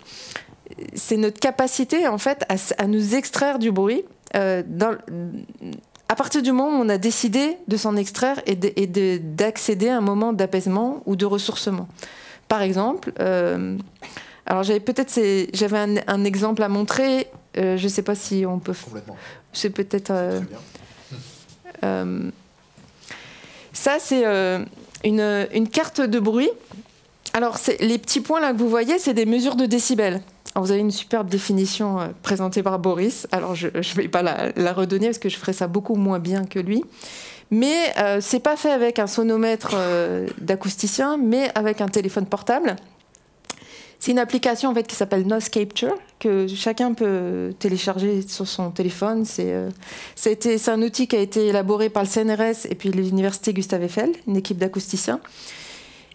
notre capacité, en fait, à, nous extraire du bruit. Euh, à partir du moment où on a décidé de s'en extraire et d'accéder à un moment d'apaisement ou de ressourcement. Par exemple, euh, alors j'avais peut-être j'avais un, un, exemple à montrer. je ne sais pas si on peut. Complètement. C'est peut-être. Euh, euh, ça, c'est euh, une, une, carte de bruit. Alors, les petits points là que vous voyez, c'est des mesures de décibels. Alors, vous avez une superbe définition présentée par Boris. Alors, je ne vais pas la, redonner parce que je ferai ça beaucoup moins bien que lui. Mais c'est pas fait avec un sonomètre d'acousticien, mais avec un téléphone portable. C'est une application en fait qui s'appelle Noise Capture que chacun peut télécharger sur son téléphone. C'est euh, c'est un outil qui a été élaboré par le CNRS et puis l'université Gustave Eiffel, une équipe d'acousticiens,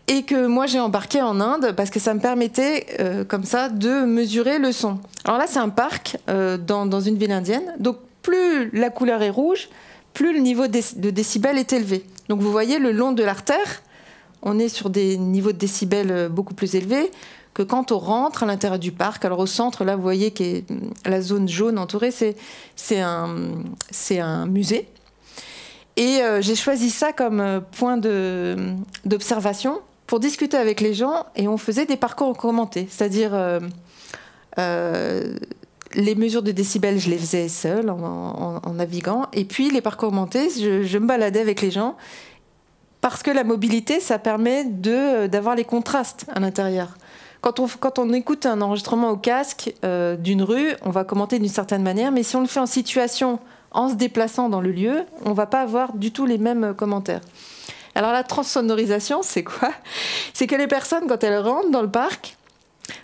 et que moi j'ai embarqué en Inde parce que ça me permettait euh, comme ça de mesurer le son. Alors là c'est un parc euh, dans, une ville indienne, donc plus la couleur est rouge, plus le niveau de décibels est élevé. Donc vous voyez le long de l'artère, on est sur des niveaux de décibels beaucoup plus élevés que quand on rentre à l'intérieur du parc, alors au centre, là, vous voyez que la zone jaune entourée, c'est un, un musée. Et j'ai choisi ça comme point d'observation pour discuter avec les gens et on faisait des parcours commentés, c'est-à-dire les mesures de décibels, je les faisais seule en, naviguant. Et puis les parcours montés, je, me baladais avec les gens parce que la mobilité, ça permet d'avoir les contrastes à l'intérieur. Quand on, quand on écoute un enregistrement au casque euh, d'une rue, on va commenter d'une certaine manière, mais si on le fait en situation, en se déplaçant dans le lieu, on va pas avoir du tout les mêmes commentaires. Alors la transsonorisation, c'est quoi? C'est que les personnes, quand elles rentrent dans le parc,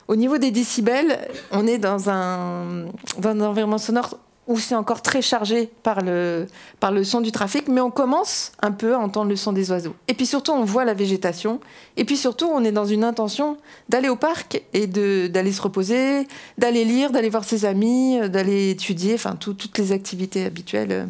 au niveau des décibels, on est dans un, environnement sonore où c'est encore très chargé par le, par le son du trafic, mais on commence un peu à entendre le son des oiseaux. Et puis surtout, on voit la végétation. Et puis surtout, on est dans une intention d'aller au parc et d'aller se reposer, d'aller lire, d'aller voir ses amis, d'aller étudier, enfin toutes les activités habituelles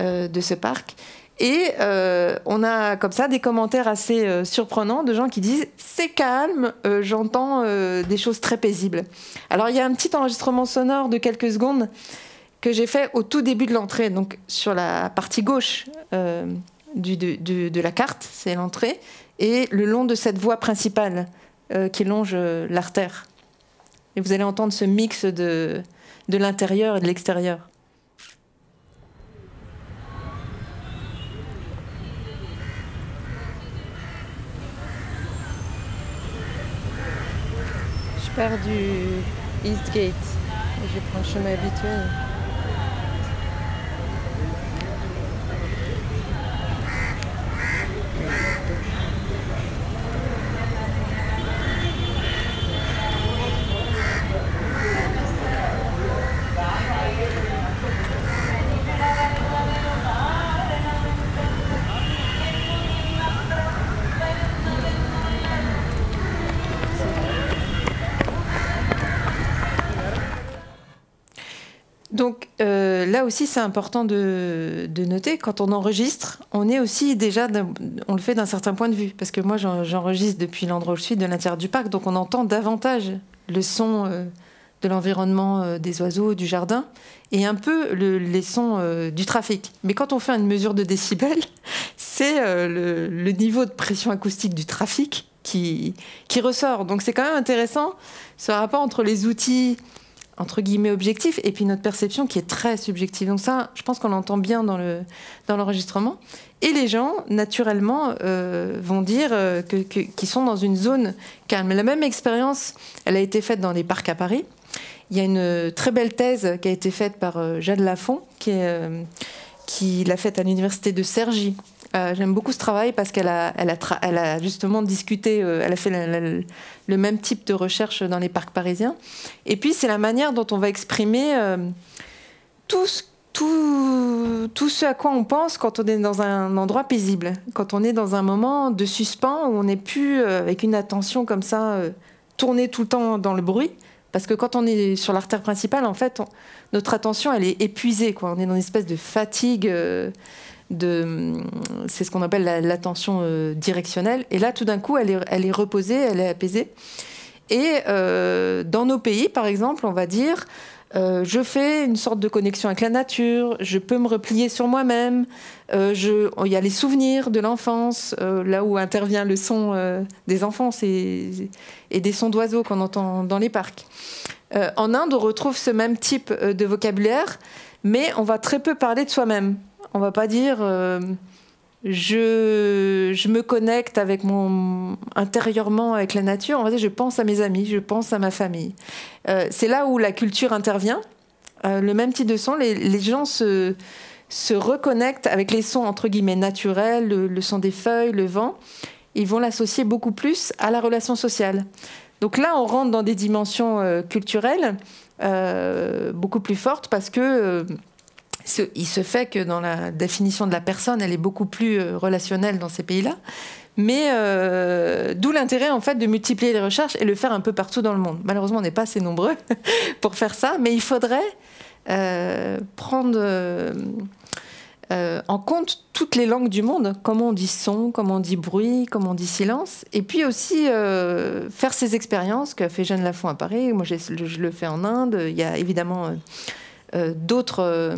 euh, de ce parc. Et euh, on a comme ça des commentaires assez euh, surprenants de gens qui disent c'est calme, euh, j'entends des choses très paisibles. Alors il y a un petit enregistrement sonore de quelques secondes que j'ai fait au tout début de l'entrée, donc sur la partie gauche de, la carte, c'est l'entrée, et le long de cette voie principale qui longe l'artère. Et vous allez entendre ce mix de, de l'intérieur et de l'extérieur. Du Eastgate. Je prends le chemin habituel. Donc euh, là aussi, c'est important de, noter, quand on enregistre, on est aussi déjà, on le fait d'un certain point de vue. Parce que moi, j'enregistre depuis l'endroit où je suis, de l'intérieur du parc, donc on entend davantage le son euh, de l'environnement euh, des oiseaux, du jardin, et un peu les sons du trafic. Mais quand on fait une mesure de décibels, c'est le, niveau de pression acoustique du trafic qui, qui ressort. Donc c'est quand même intéressant ce rapport entre les outils entre guillemets objectif et puis notre perception qui est très subjective. Donc ça, je pense qu'on l'entend bien dans le dans l'enregistrement. Et les gens, naturellement, euh, vont dire euh, qu'ils sont dans une zone calme. La même expérience, elle a été faite dans les parcs à Paris. Il y a une très belle thèse qui a été faite par euh, Jade Lafont, qui l'a faite à l'université de Cergy, euh, j'aime beaucoup ce travail parce qu'elle a, justement discuté, euh, elle a fait le même type de recherche dans les parcs parisiens. Et puis, c'est la manière dont on va exprimer euh, tout, ce à quoi on pense quand on est dans un endroit paisible, quand on est dans un moment de suspens où on n'est plus avec une attention comme ça, tournée tout le temps dans le bruit. Parce que quand on est sur l'artère principale, en fait, notre attention, elle est épuisée. On est dans une espèce de fatigue c'est ce qu'on appelle l'attention euh, directionnelle. Et là, tout d'un coup, elle est, reposée, elle est apaisée. Et euh, dans nos pays, par exemple, on va dire, euh, je fais une sorte de connexion avec la nature, je peux me replier sur moi-même, il y a les souvenirs de l'enfance, là où intervient le son des enfants et, et des sons d'oiseaux qu'on entend dans les parcs. en Inde, on retrouve ce même type de vocabulaire, mais on va très peu parler de soi-même. On va pas dire euh, je, je, me connecte avec mon intérieurement avec la nature. On va dire je pense à mes amis, je pense à ma famille. Euh, c'est là où la culture intervient. Euh, le même type de son, les, gens se, se reconnectent avec les sons entre guillemets naturels, le, son des feuilles, le vent. Ils vont l'associer beaucoup plus à la relation sociale. Donc là, on rentre dans des dimensions culturelles beaucoup plus fortes parce que il se fait que dans la définition de la personne, elle est beaucoup plus euh, relationnelle dans ces pays-là. Mais euh, d'où l'intérêt en fait de multiplier les recherches et le faire un peu partout dans le monde. Malheureusement, on n'est pas assez nombreux pour faire ça, mais il faudrait euh, prendre en compte toutes les langues du monde, comment on dit son, comment on dit bruit, comment on dit silence, et puis aussi faire ces expériences qu'a fait Jeanne Lafont à Paris. Moi, je le fais en Inde. Il y a évidemment d'autres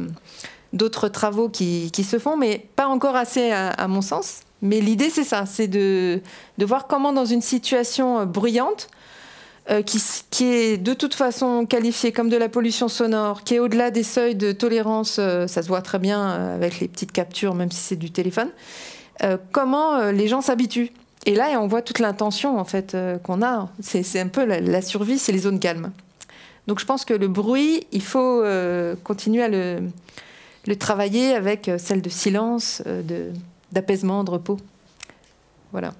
d'autres travaux qui, qui, se font, mais pas encore assez à, mon sens. Mais l'idée, c'est ça, c'est de, de, voir comment dans une situation bruyante, euh, qui, qui, est de toute façon qualifiée comme de la pollution sonore, qui est au-delà des seuils de tolérance, euh, ça se voit très bien euh, avec les petites captures, même si c'est du téléphone, comment les gens s'habituent. Et là, on voit toute l'intention en fait qu'on a. C'est un peu la survie, c'est les zones calmes. Donc je pense que le bruit, il faut continuer à le, le travailler avec celle de silence, d'apaisement, de, repos. Voilà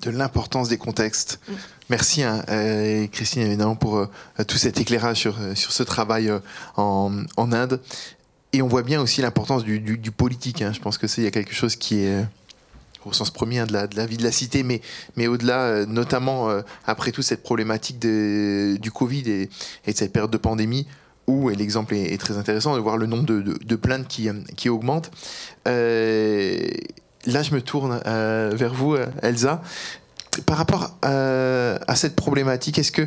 de l'importance des contextes. Mm. Merci hein, euh, Christine évidemment pour euh, tout cet éclairage sur, euh, sur ce travail en, en, Inde. Et on voit bien aussi l'importance du, du, politique. Hein. Je pense que c'est il y a quelque chose qui est au sens premier hein, de, la, vie de la cité, mais, mais au-delà, notamment après tout cette problématique du Covid et, de cette période de pandémie, où, l'exemple est, très intéressant, de voir le nombre de, de, plaintes qui, qui augmente. Euh, là, je me tourne euh, vers vous, euh, Elsa. Par rapport euh, à cette problématique, est-ce que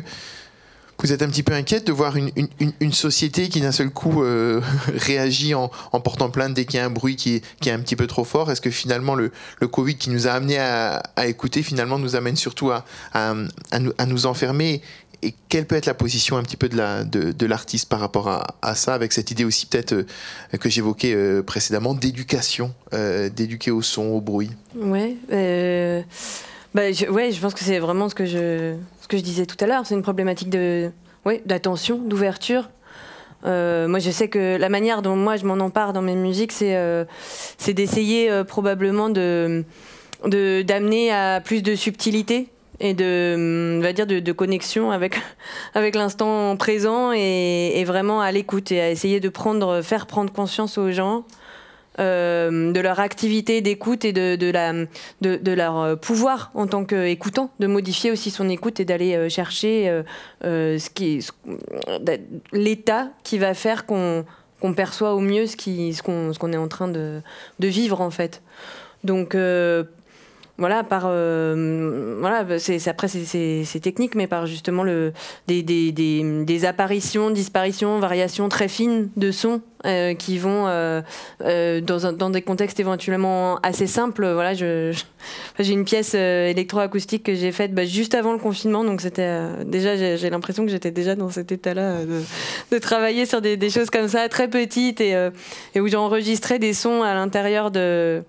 vous êtes un petit peu inquiète de voir une, une, société qui d'un seul coup réagit en, portant plainte dès qu'il y a un bruit qui est, un petit peu trop fort? Est-ce que finalement le, le, Covid qui nous a amené à, écouter finalement nous amène surtout à, à, nous, enfermer? Et quelle peut être la position un petit peu de, la, de, l'artiste par rapport à, ça, avec cette idée aussi peut-être euh, que j'évoquais euh, précédemment d'éducation, euh, d'éduquer au son, au bruit? Ouais, bah, je, ouais, je pense que c'est vraiment ce que je, ce que je disais tout à l'heure. C'est une problématique de, ouais, d'attention, d'ouverture. moi, je sais que la manière dont moi je m'en empare dans mes musiques, c'est, c'est d'essayer probablement de, de, d'amener à plus de subtilité et de, va dire de, connexion avec, avec l'instant présent et, vraiment à l'écoute et à essayer de prendre, faire prendre conscience aux gens euh, de leur activité d'écoute et de, de, leur pouvoir en tant qu'écoutant, de modifier aussi son écoute et d'aller euh, chercher euh, ce qui l'état qui va faire qu'on qu'on perçoit au mieux ce qu'on ce qu'on ce est en train de, de vivre en fait. Donc voilà, par euh, voilà, c'est après c'est technique, mais par justement le des, des, des, des, apparitions, disparitions, variations très fines de sons euh, qui vont euh, dans, un, dans des contextes éventuellement assez simples. Voilà, je, j'ai une pièce électroacoustique que j'ai faite bah, juste avant le confinement, donc c'était déjà j'ai l'impression que j'étais déjà dans cet état-là de, de, travailler sur des, choses comme ça très petites et, et où j'enregistrais des sons à l'intérieur de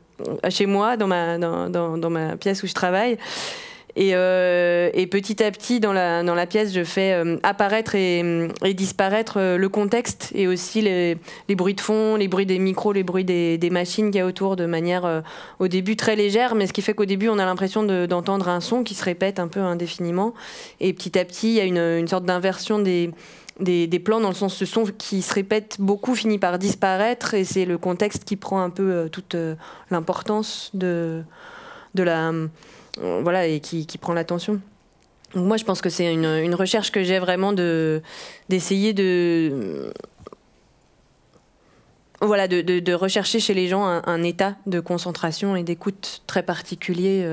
chez moi, dans ma, dans, dans, ma pièce où je travaille. Et, euh, et, petit à petit, dans la, dans la pièce, je fais euh, apparaître et, et disparaître euh, le contexte et aussi les, les, bruits de fond, les bruits des micros, les bruits des, des machines qu'il y a autour de manière au début très légère, mais ce qui fait qu'au début, on a l'impression d'entendre un son qui se répète un peu indéfiniment. Et petit à petit, il y a une, une sorte d'inversion des, des, plans dans le sens ce son qui se répète beaucoup finit par disparaître et c'est le contexte qui prend un peu euh, toute euh, l'importance de, de la euh, voilà et qui, qui prend l'attention. Moi, je pense que c'est une, une, recherche que j'ai vraiment de d'essayer de voilà, de, de, rechercher chez les gens un, état de concentration et d'écoute très particulier.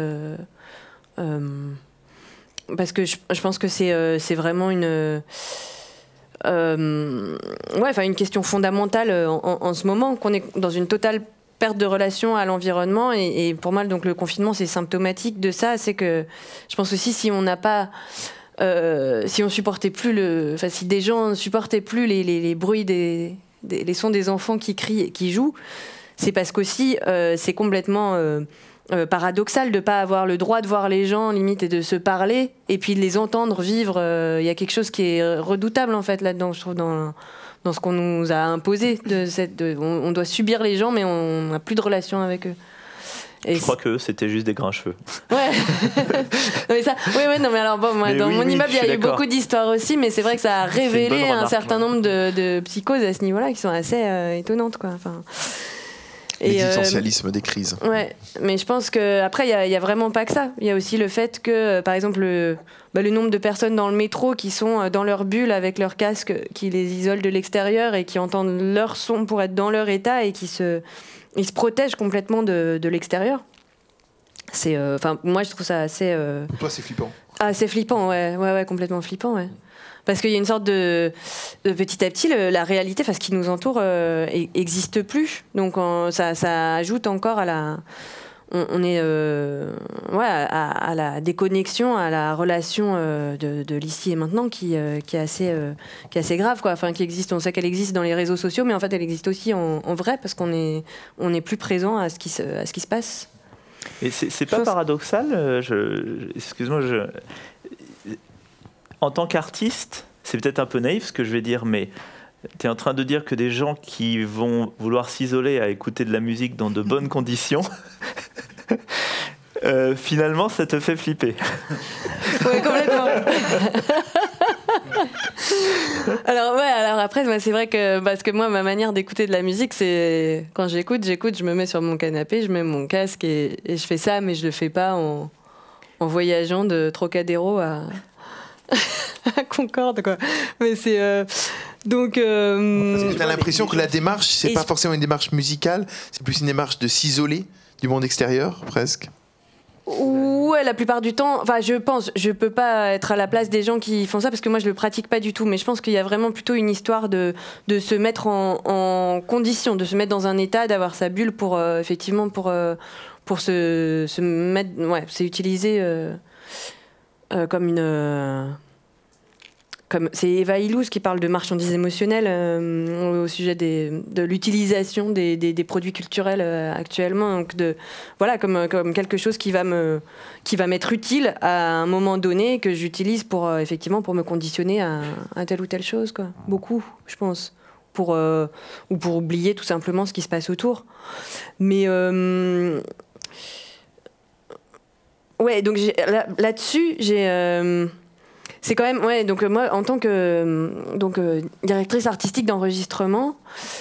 parce que je, je pense que c'est c'est vraiment une euh, ouais, enfin une question fondamentale euh, en, ce moment, qu'on est dans une totale perte de relation à l'environnement. Et, pour moi donc le confinement c'est symptomatique de ça. C'est que je pense aussi si on n'a pas euh, si on supportait plus le enfin si des gens supportaient plus les, bruits des, les sons des enfants qui crient et qui jouent c'est parce qu'aussi c'est complètement euh, paradoxal de pas avoir le droit de voir les gens limite et de se parler et puis de les entendre vivre. Euh, il y a quelque chose qui est redoutable en fait là-dedans, je trouve dans dans ce qu'on nous a imposé. De cette, on, doit subir les gens, mais on n'a plus de relation avec eux. Et je crois que c'était juste des grains cheveux. Ouais. non, mais ça, oui, ouais, non, mais alors bon, moi, dans mon immeuble, il y a eu beaucoup d'histoires aussi, mais c'est vrai que ça a révélé un certain nombre de, de, psychoses à ce niveau-là qui sont assez euh, étonnantes, quoi. Enfin, L'existentialisme euh, des crises. Ouais, mais je pense qu'après, il n'y a, vraiment pas que ça. Il y a aussi le fait que, euh, par exemple, le, bah, le nombre de personnes dans le métro qui sont euh, dans leur bulle avec leur casque qui les isole de l'extérieur et qui entendent leur son pour être dans leur état et qui se, ils se protègent complètement de, de l'extérieur. C'est, enfin, moi, je trouve ça assez. Pour toi, c'est flippant. Ah, c'est flippant, ouais, ouais, ouais, complètement flippant, ouais. Parce qu'il y a une sorte de, petit à petit la réalité, enfin ce qui nous entoure, n'existe plus. Donc ça, ça ajoute encore à la on, est euh, à, la déconnexion, à la relation euh, de, l'ici et maintenant qui, euh, qui, est assez, qui est assez grave. Quoi. Enfin, qui existe, on sait qu'elle existe dans les réseaux sociaux, mais en fait, elle existe aussi en, vrai parce qu'on est, on est plus présent à ce qui se, à ce qui se passe. Et c'est pas paradoxal Excuse-moi, je, en tant qu'artiste, c'est peut-être un peu naïf ce que je vais dire, mais tu es en train de dire que des gens qui vont vouloir s'isoler à écouter de la musique dans de bonnes conditions, euh, finalement, ça te fait flipper. Oui, complètement. alors ouais, alors après, c'est vrai que parce que moi, ma manière d'écouter de la musique, c'est quand j'écoute, j'écoute, je me mets sur mon canapé, je mets mon casque et, je fais ça, mais je le fais pas en, en voyageant de Trocadéro à, à Concorde, quoi. Mais c'est euh, donc. Euh, Parce que tu as l'impression que la démarche, c'est pas forcément une démarche musicale, c'est plus une démarche de s'isoler du monde extérieur, presque. Ouais, la plupart du temps, enfin, je pense, je peux pas être à la place des gens qui font ça parce que moi je le pratique pas du tout, mais je pense qu'il y a vraiment plutôt une histoire de, de se mettre en, condition, de se mettre dans un état, d'avoir sa bulle pour euh, effectivement pour, euh, pour se, se mettre, ouais, c'est utilisé comme une c'est Eva Illouz qui parle de marchandises émotionnelles euh, au sujet de l'utilisation des, produits culturels euh, actuellement. Donc de, voilà, comme, comme quelque chose qui va me qui va m'être utile à un moment donné que j'utilise pour euh, effectivement pour me conditionner à, telle ou telle chose. Quoi. Beaucoup, je pense. Pour, ou pour oublier tout simplement ce qui se passe autour. Mais ouais, donc là-dessus, j'ai c'est quand même ouais donc euh, moi en tant que euh, donc euh, directrice artistique d'enregistrement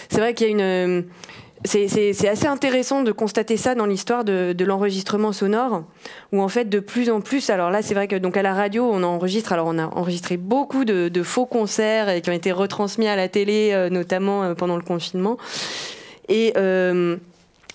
c'est vrai qu'il y a une c'est assez intéressant de constater ça dans l'histoire de, l'enregistrement sonore, où en fait de plus en plus, alors là c'est vrai que donc à la radio on enregistre, alors on a enregistré beaucoup de, de faux concerts et qui ont été retransmis à la télé, notamment pendant le confinement. Et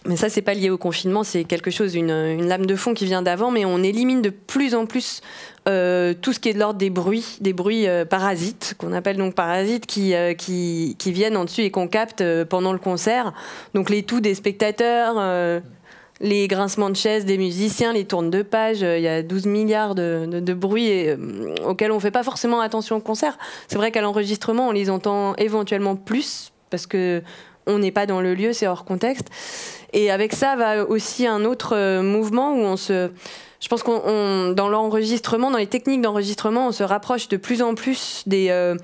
mais ça, c'est pas lié au confinement, c'est quelque chose, une, une, lame de fond qui vient d'avant, mais on élimine de plus en plus euh, tout ce qui est de l'ordre des bruits, des bruits euh, parasites, qu'on appelle donc parasites, qui, euh, qui, qui, viennent en dessus et qu'on capte pendant le concert. Donc les tout des spectateurs, les grincements de chaises des musiciens, les tournes de pages, il y a 12 milliards de, de, bruits auxquels on ne fait pas forcément attention au concert. C'est vrai qu'à l'enregistrement, on les entend éventuellement plus, parce que on n'est pas dans le lieu, c'est hors contexte. Et avec ça va aussi un autre mouvement où on se je pense qu'on dans l'enregistrement, dans les techniques d'enregistrement, on se rapproche de plus en plus des, euh,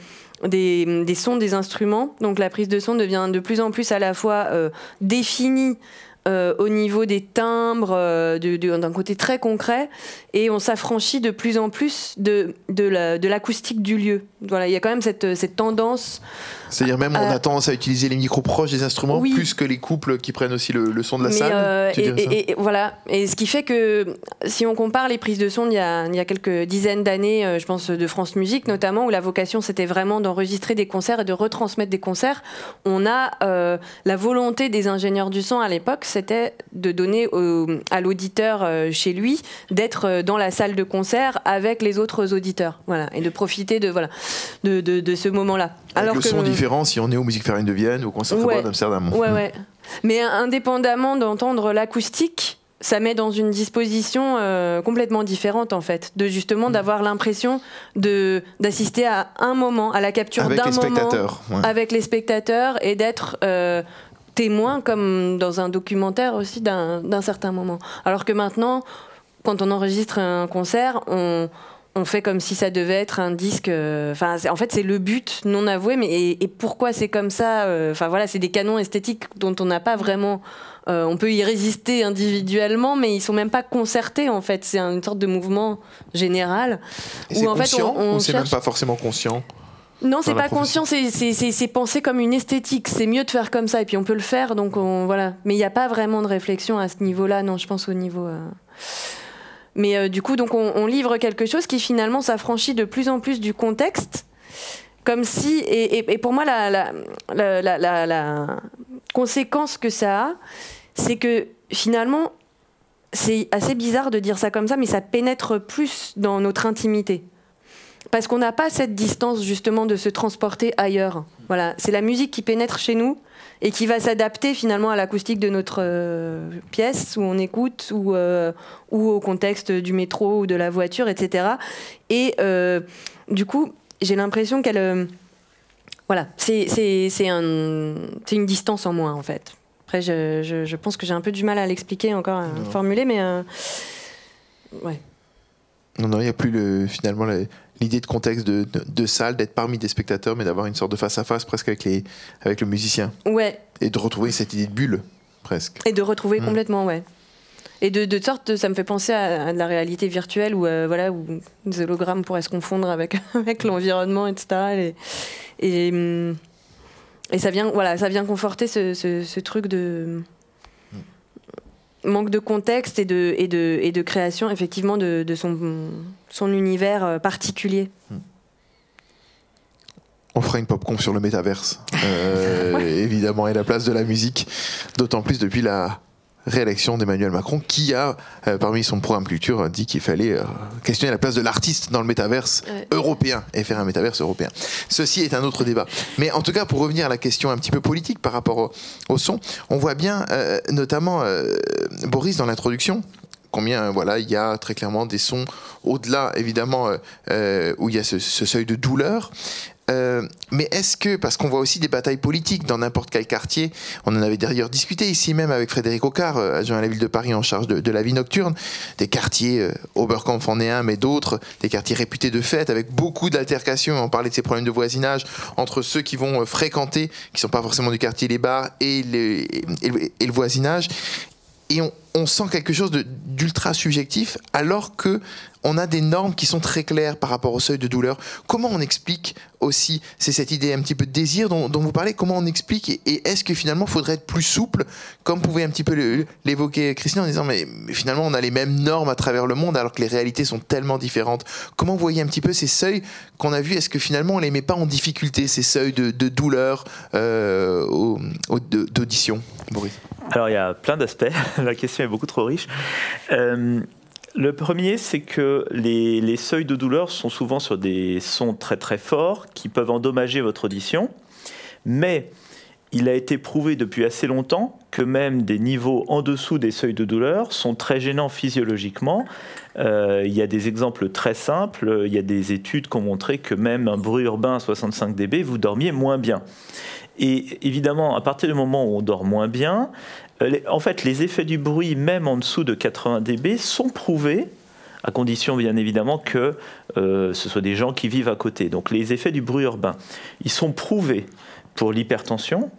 des, des, sons des instruments. Donc la prise de son devient de plus en plus à la fois euh, définie euh, au niveau des timbres, d'un côté très concret, et on s'affranchit de plus en plus de, de l'acoustique du lieu. Voilà, il y a quand même cette, cette tendance. C'est-à-dire même on a tendance à utiliser les micros proches des instruments plus que les couples qui prennent aussi le, son de la salle. Euh, et, voilà, et ce qui fait que si on compare les prises de son il y a, il y a quelques dizaines d'années, je pense de France Musique notamment, où la vocation c'était vraiment d'enregistrer des concerts et de retransmettre des concerts, on a la volonté des ingénieurs du son à l'époque c'était de donner à l'auditeur euh, chez lui d'être euh, dans la salle de concert avec les autres auditeurs, voilà, et de profiter de voilà de, de, ce moment-là. Alors le son différent si on est au Musique Farine de Vienne ou au concert d'Amsterdam. Ouais, ouais. Mais indépendamment d'entendre l'acoustique, ça met dans une disposition euh, complètement différente en fait, de justement mm. d'avoir l'impression de d'assister à un moment, à la capture d'un moment avec les spectateurs et d'être témoin, comme dans un documentaire aussi, d'un certain moment. Alors que maintenant, quand on enregistre un concert, on, on fait comme si ça devait être un disque. Euh, enfin, en fait, c'est le but non avoué. Mais et, pourquoi c'est comme ça euh, Enfin voilà, c'est des canons esthétiques dont on n'a pas vraiment. Euh, on peut y résister individuellement, mais ils sont même pas concertés en fait. C'est une sorte de mouvement général. Et en fait, on, on, même pas forcément conscient. Non, c'est pas conscient, c'est pensé comme une esthétique. C'est mieux de faire comme ça, et puis on peut le faire, donc voilà. Mais il n'y a pas vraiment de réflexion à ce niveau-là, non, je pense au niveau. Mais euh, du coup, donc on, livre quelque chose qui finalement s'affranchit de plus en plus du contexte, comme si. Et, pour moi, la, conséquence que ça a, c'est que finalement, c'est assez bizarre de dire ça comme ça, mais ça pénètre plus dans notre intimité. Parce qu'on n'a pas cette distance justement de se transporter ailleurs. Voilà, c'est la musique qui pénètre chez nous et qui va s'adapter finalement à l'acoustique de notre euh, pièce où on écoute ou, euh, ou au contexte du métro ou de la voiture, etc. Et euh, du coup, j'ai l'impression qu'elle... voilà, c'est un, une distance en moins en fait. Après, je, je, je pense que j'ai un peu du mal à l'expliquer encore, à formuler, mais... ouais. Non, non, il n'y a plus le, finalement l'idée de contexte de, de, salle, d'être parmi des spectateurs, mais d'avoir une sorte de face-à-face presque avec, les, avec le musicien. Ouais. Et de retrouver cette idée de bulle, presque. Et de retrouver mmh. complètement, ouais. Et de, de, sorte, ça me fait penser à, à de la réalité virtuelle où, euh, voilà, où les hologrammes pourraient se confondre avec, avec l'environnement, etc. Et, et, et, ça, vient, voilà, ça vient conforter ce, ce, ce truc de manque de contexte et de, et de, et de création, effectivement, de, de son, son univers euh, particulier. On fera une pop-conf sur le métaverse, euh, ouais. évidemment, et la place de la musique, d'autant plus depuis la réélection d'Emmanuel Macron, qui a, euh, parmi son programme culture, dit qu'il fallait euh, questionner la place de l'artiste dans le métaverse ouais. européen et faire un métaverse européen. Ceci est un autre débat. Mais en tout cas, pour revenir à la question un petit peu politique par rapport au, au son, on voit bien, notamment Boris dans l'introduction, combien voilà il y a très clairement des sons au-delà évidemment euh, où il y a ce, seuil de douleur euh, mais est-ce que, parce qu'on voit aussi des batailles politiques dans n'importe quel quartier, on en avait d'ailleurs discuté ici même avec Frédéric Ocard, euh, adjoint à la ville de Paris en charge de, la vie nocturne, des quartiers, euh, Oberkampf en est un, mais d'autres, des quartiers réputés de fête, avec beaucoup d'altercations, on parlait de ces problèmes de voisinage entre ceux qui vont euh, fréquenter, qui sont pas forcément du quartier, les bars, et le voisinage. Et on, sent quelque chose d'ultra subjectif alors que on a des normes qui sont très claires par rapport au seuil de douleur. Comment on explique aussi, c'est cette idée un petit peu de désir dont, vous parlez, comment on explique et, est-ce que finalement il faudrait être plus souple, comme pouvait un petit peu l'évoquer Christine en disant mais, finalement on a les mêmes normes à travers le monde alors que les réalités sont tellement différentes. Comment vous voyez un petit peu ces seuils qu'on a vus? Est-ce que finalement on les met pas en difficulté, ces seuils de, de douleur euh, d'audition Boris? Alors il y a plein d'aspects, la question est beaucoup trop riche. Euh, le premier, c'est que les, seuils de douleur sont souvent sur des sons très très forts qui peuvent endommager votre audition, mais il a été prouvé depuis assez longtemps que même des niveaux en dessous des seuils de douleur sont très gênants physiologiquement. Euh, il y a des exemples très simples, il y a des études qui ont montré que même un bruit urbain à 65 dB, vous dormiez moins bien. Et évidemment, à partir du moment où on dort moins bien, euh, en fait, les effets du bruit, même en dessous de 80 dB, sont prouvés à condition bien évidemment que euh, ce soit des gens qui vivent à côté. Donc les effets du bruit urbain, ils sont prouvés pour l'hypertension,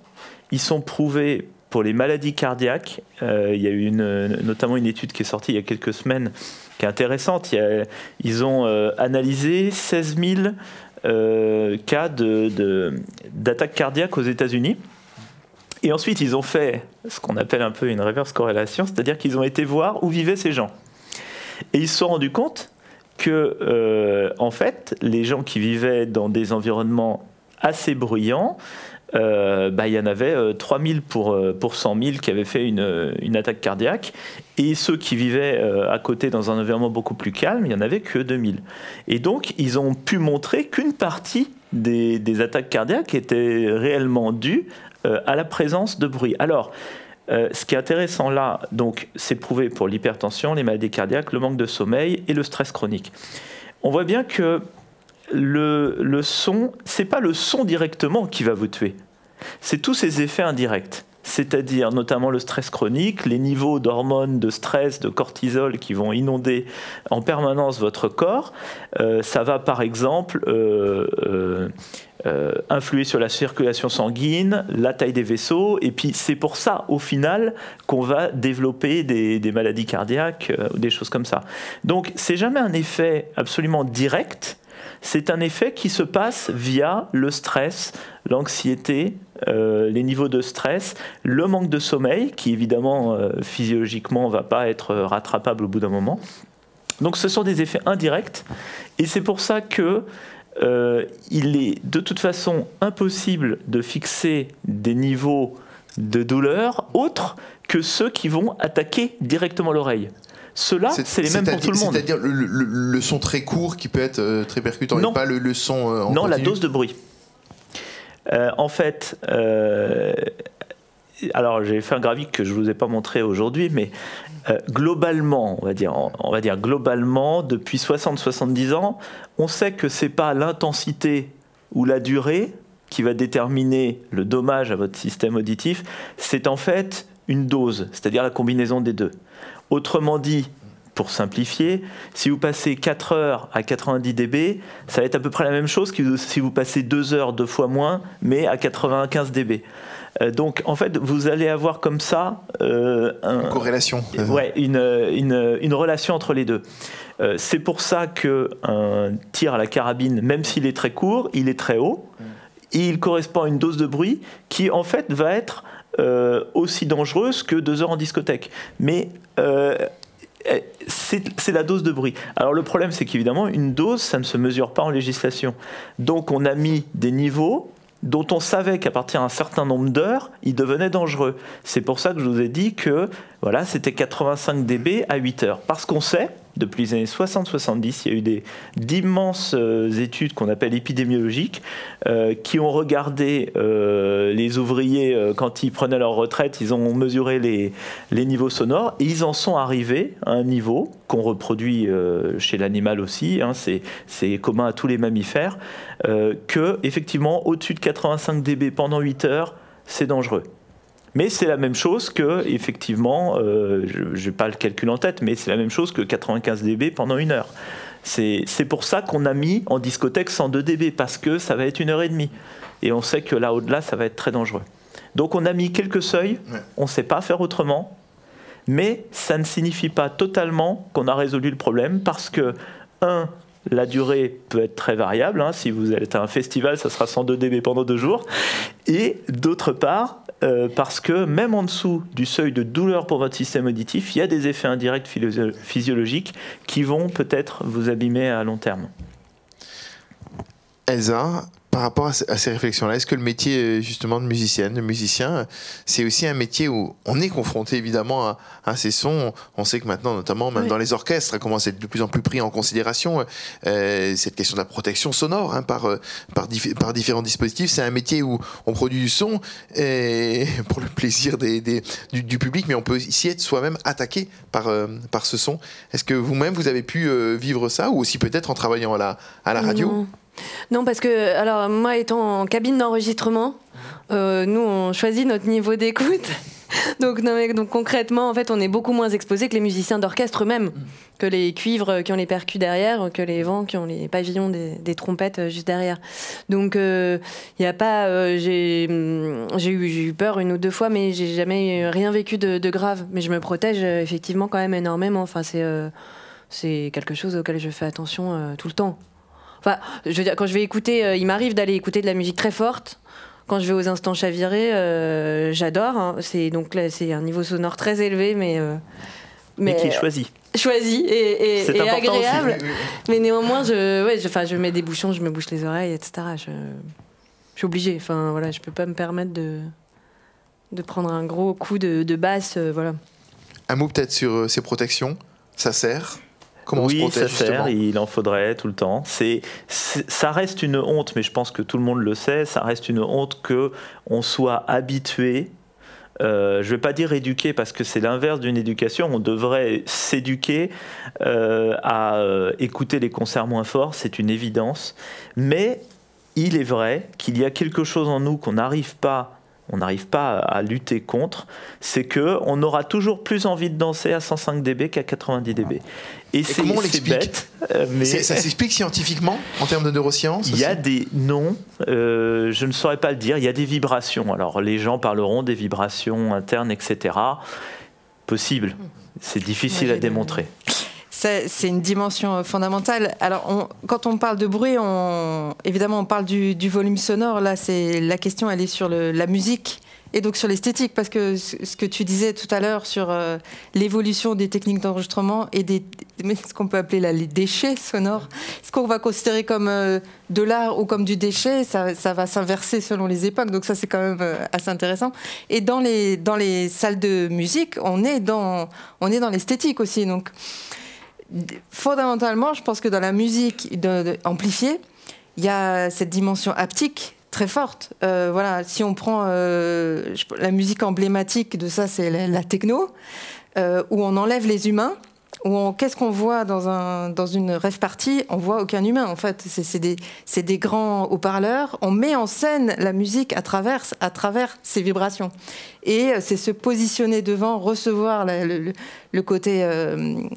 ils sont prouvés pour les maladies cardiaques. Euh, il y a eu notamment une étude qui est sortie il y a quelques semaines qui est intéressante. Ils ont analysé 16 000 euh, cas d'attaques de, cardiaques aux États-Unis. Et ensuite, ils ont fait ce qu'on appelle un peu une reverse corrélation, c'est-à-dire qu'ils ont été voir où vivaient ces gens. Et ils se sont rendus compte que, euh, en fait, les gens qui vivaient dans des environnements assez bruyants, euh, bah, il y en avait euh, 3000 pour, euh, pour 100 000 qui avaient fait une, une attaque cardiaque. Et ceux qui vivaient euh, à côté dans un environnement beaucoup plus calme, il n'y en avait que 2000. Et donc, ils ont pu montrer qu'une partie des, des, attaques cardiaques était réellement due euh, à la présence de bruit. Alors, euh, ce qui est intéressant là, donc, c'est prouvé pour l'hypertension, les maladies cardiaques, le manque de sommeil et le stress chronique. On voit bien que le, le son, c'est pas le son directement qui va vous tuer, c'est tous ces effets indirects c'est-à-dire notamment le stress chronique, les niveaux d'hormones, de stress, de cortisol qui vont inonder en permanence votre corps. Euh, ça va par exemple euh, euh, influer sur la circulation sanguine, la taille des vaisseaux, et puis c'est pour ça au final qu'on va développer des maladies cardiaques ou des choses comme ça. Donc c'est jamais un effet absolument direct c'est un effet qui se passe via le stress, l'anxiété, euh, les niveaux de stress, le manque de sommeil, qui évidemment euh, physiologiquement ne va pas être rattrapable au bout d'un moment. Donc ce sont des effets indirects, et c'est pour ça que euh, il est de toute façon impossible de fixer des niveaux de douleur autres que ceux qui vont attaquer directement l'oreille. Ceux-là, c'est les mêmes pour tout le monde. C'est-à-dire le, le, son très court qui peut être euh, très percutant non. et pas le, son euh, en Non, la dose de bruit. Euh, en fait, alors j'ai fait un graphique que je ne vous ai pas montré aujourd'hui, mais globalement, on va, dire, on va dire globalement, depuis 60-70 ans, on sait que c'est pas l'intensité ou la durée qui va déterminer le dommage à votre système auditif, c'est en fait une dose, c'est-à-dire la combinaison des deux. Autrement dit, pour simplifier, si vous passez 4 heures à 90 dB, ça va être à peu près la même chose que si vous passez 2 heures deux fois moins, mais à 95 dB. Euh, donc en fait, vous allez avoir comme ça euh, une corrélation. Ouais, une, une, une, relation entre les deux. Euh, c'est pour ça qu'un tir à la carabine, même s'il est très court, il est très haut. Et il correspond à une dose de bruit qui en fait va être aussi dangereuse que deux heures en discothèque. Mais c'est la dose de bruit. Alors le problème, c'est qu'évidemment, une dose, ça ne se mesure pas en législation. Donc on a mis des niveaux dont on savait qu'à partir d'un certain nombre d'heures, ils devenaient dangereux. C'est pour ça que je vous ai dit que voilà, c'était 85 dB à 8 heures. Parce qu'on sait, depuis les années 60-70, il y a eu d'immenses euh, études qu'on appelle épidémiologiques euh, qui ont regardé euh, les ouvriers quand ils prenaient leur retraite, ils ont mesuré les, niveaux sonores et ils en sont arrivés à un niveau qu'on reproduit chez l'animal aussi, hein, c'est commun à tous les mammifères, que effectivement au-dessus de 85 dB pendant 8 heures, c'est dangereux. Mais c'est la même chose que, effectivement, euh, je n'ai pas le calcul en tête, mais c'est la même chose que 95 dB pendant une heure. C'est pour ça qu'on a mis en discothèque 102 dB, parce que ça va être une heure et demie. Et on sait que là, au-delà, ça va être très dangereux. Donc on a mis quelques seuils, on ne sait pas faire autrement, mais ça ne signifie pas totalement qu'on a résolu le problème, parce que, un, la durée peut être très variable. Hein. Si vous êtes à un festival, ça sera 102 dB pendant deux jours. Et d'autre part, euh, parce que même en dessous du seuil de douleur pour votre système auditif, il y a des effets indirects physiologiques qui vont peut-être vous abîmer à long terme. Elsa, par rapport à ces réflexions-là, est-ce que le métier euh, justement de musicienne, de musicien, c'est aussi un métier où on est confronté évidemment à, ces sons? On sait que maintenant, notamment même dans les orchestres, ça commence à être de plus en plus pris en considération euh, cette question de la protection sonore hein, par, euh, par, par, différents dispositifs. C'est un métier où on produit du son et pour le plaisir des, du, public, mais on peut ici être soi-même attaqué par, par ce son. Est-ce que vous-même vous avez pu vivre ça ou aussi peut-être en travaillant à la, à la radio? Non, parce que, alors, moi étant en cabine d'enregistrement, euh, nous, on choisit notre niveau d'écoute. donc, donc, concrètement, en fait, on est beaucoup moins exposé que les musiciens d'orchestre eux-mêmes, que les cuivres qui ont les percus derrière, que les vents qui ont les pavillons des, trompettes euh, juste derrière. Donc, il euh, n'y a pas. j'ai eu, eu, peur une ou deux fois, mais j'ai jamais rien vécu de, de, grave. Mais je me protège effectivement quand même énormément. Enfin, c'est c'est quelque chose auquel je fais attention tout le temps. Enfin, je veux dire, quand je vais écouter, euh, il m'arrive d'aller écouter de la musique très forte. Quand je vais aux instants chavirés, euh, j'adore. Hein. C'est donc là, c'est un niveau sonore très élevé, mais euh, mais, qui est choisi. Choisi et, et, agréable. Mais néanmoins, je, ouais, je, je mets des bouchons, je me bouche les oreilles, etc. Je, je suis obligée. Enfin, voilà, je peux pas me permettre de, de prendre un gros coup de, de basse. voilà. Un mot peut-être sur ces protections. Ça sert oui, ça sert, il en faudrait tout le temps. C'est, ça reste une honte, mais je pense que tout le monde le sait, ça reste une honte que on soit habitué euh, je ne vais pas dire éduqué parce que c'est l'inverse d'une éducation. On devrait s'éduquer euh, à euh, écouter les concerts moins forts, c'est une évidence. Mais il est vrai qu'il y a quelque chose en nous qu'on n'arrive pas on n'arrive pas à lutter contre, c'est que on aura toujours plus envie de danser à 105 dB qu'à 90 dB. Et, c'est comment on l'explique euh, mais... Ça s'explique scientifiquement en termes de neurosciences Il y a des non, euh, je ne saurais pas le dire. Il y a des vibrations. Alors les gens parleront des vibrations internes, etc. Possible. C'est difficile à démontrer c'est une dimension fondamentale. Alors, quand on parle de bruit, évidemment, on parle du, volume sonore. Là, c'est la question, elle est sur la musique et donc sur l'esthétique, parce que ce que tu disais tout à l'heure sur euh, l'évolution des techniques d'enregistrement et des, ce qu'on peut appeler les déchets sonores, ce qu'on va considérer comme euh, de l'art ou comme du déchet, ça, va s'inverser selon les époques. Donc ça, c'est quand même euh, assez intéressant. Et dans les, dans les salles de musique, on est dans, on est dans l'esthétique aussi. Donc fondamentalement, je pense que dans la musique amplifiée, il y a cette dimension haptique très forte. Euh, voilà, si on prend euh, la musique emblématique de ça, c'est la, techno, euh, où on enlève les humains. Qu'est-ce qu'on voit dans, un, dans une rêve partie? On voit aucun humain en fait. C'est des, des, grands haut-parleurs. On met en scène la musique à travers, à travers ces vibrations. Et c'est se positionner devant, recevoir le, côté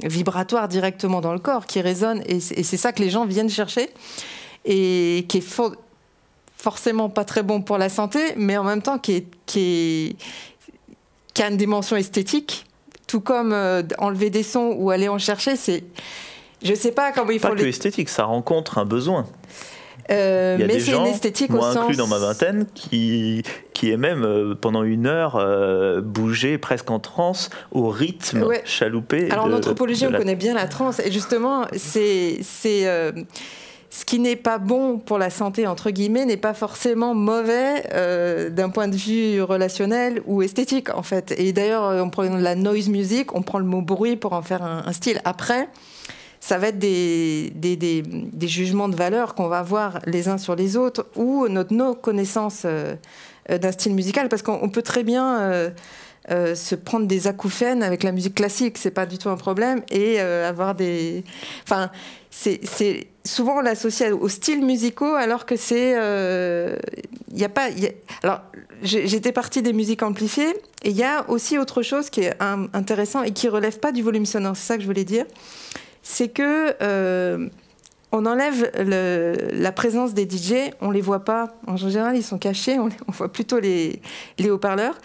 vibratoire directement dans le corps qui résonne. Et c'est ça que les gens viennent chercher et qui est forcément pas très bon pour la santé, mais en même temps qui, est, qui a une dimension esthétique, tout comme euh, enlever des sons ou aller en chercher, c'est... Je sais pas comment il faut... Pas que esthétique, ça rencontre un besoin. Euh, il y a mais des gens, une esthétique moi au inclus sens... dans ma vingtaine, qui, qui est même euh, pendant une heure euh, bouger presque en transe au rythme Ouais. chaloupé. Alors de- en anthropologie, on la- connaît bien la transe, et justement, c'est c'est ce qui n'est pas bon pour la santé entre guillemets n'est pas forcément mauvais euh, d'un point de vue relationnel ou esthétique en fait. Et d'ailleurs, euh, on prend la noise music, on prend le mot bruit pour en faire un, style. Après. Ça va être des, des, jugements de valeur qu'on va avoir les uns sur les autres ou notre nos connaissances euh, d'un style musical parce qu'on on peut très bien euh, se prendre des acouphènes avec la musique classique, c'est pas du tout un problème, et euh, avoir des. Enfin, c'est souvent on l'associe aux styles musicaux alors que c'est. Il y a pas. alors, j'étais partie des musiques amplifiées, et il y a aussi autre chose qui est un- intéressant et qui relève pas du volume sonore, c'est ça que je voulais dire. C'est que. euh, on enlève la présence des DJ, on les voit pas. En général, ils sont cachés, on, on voit plutôt les, les haut-parleurs.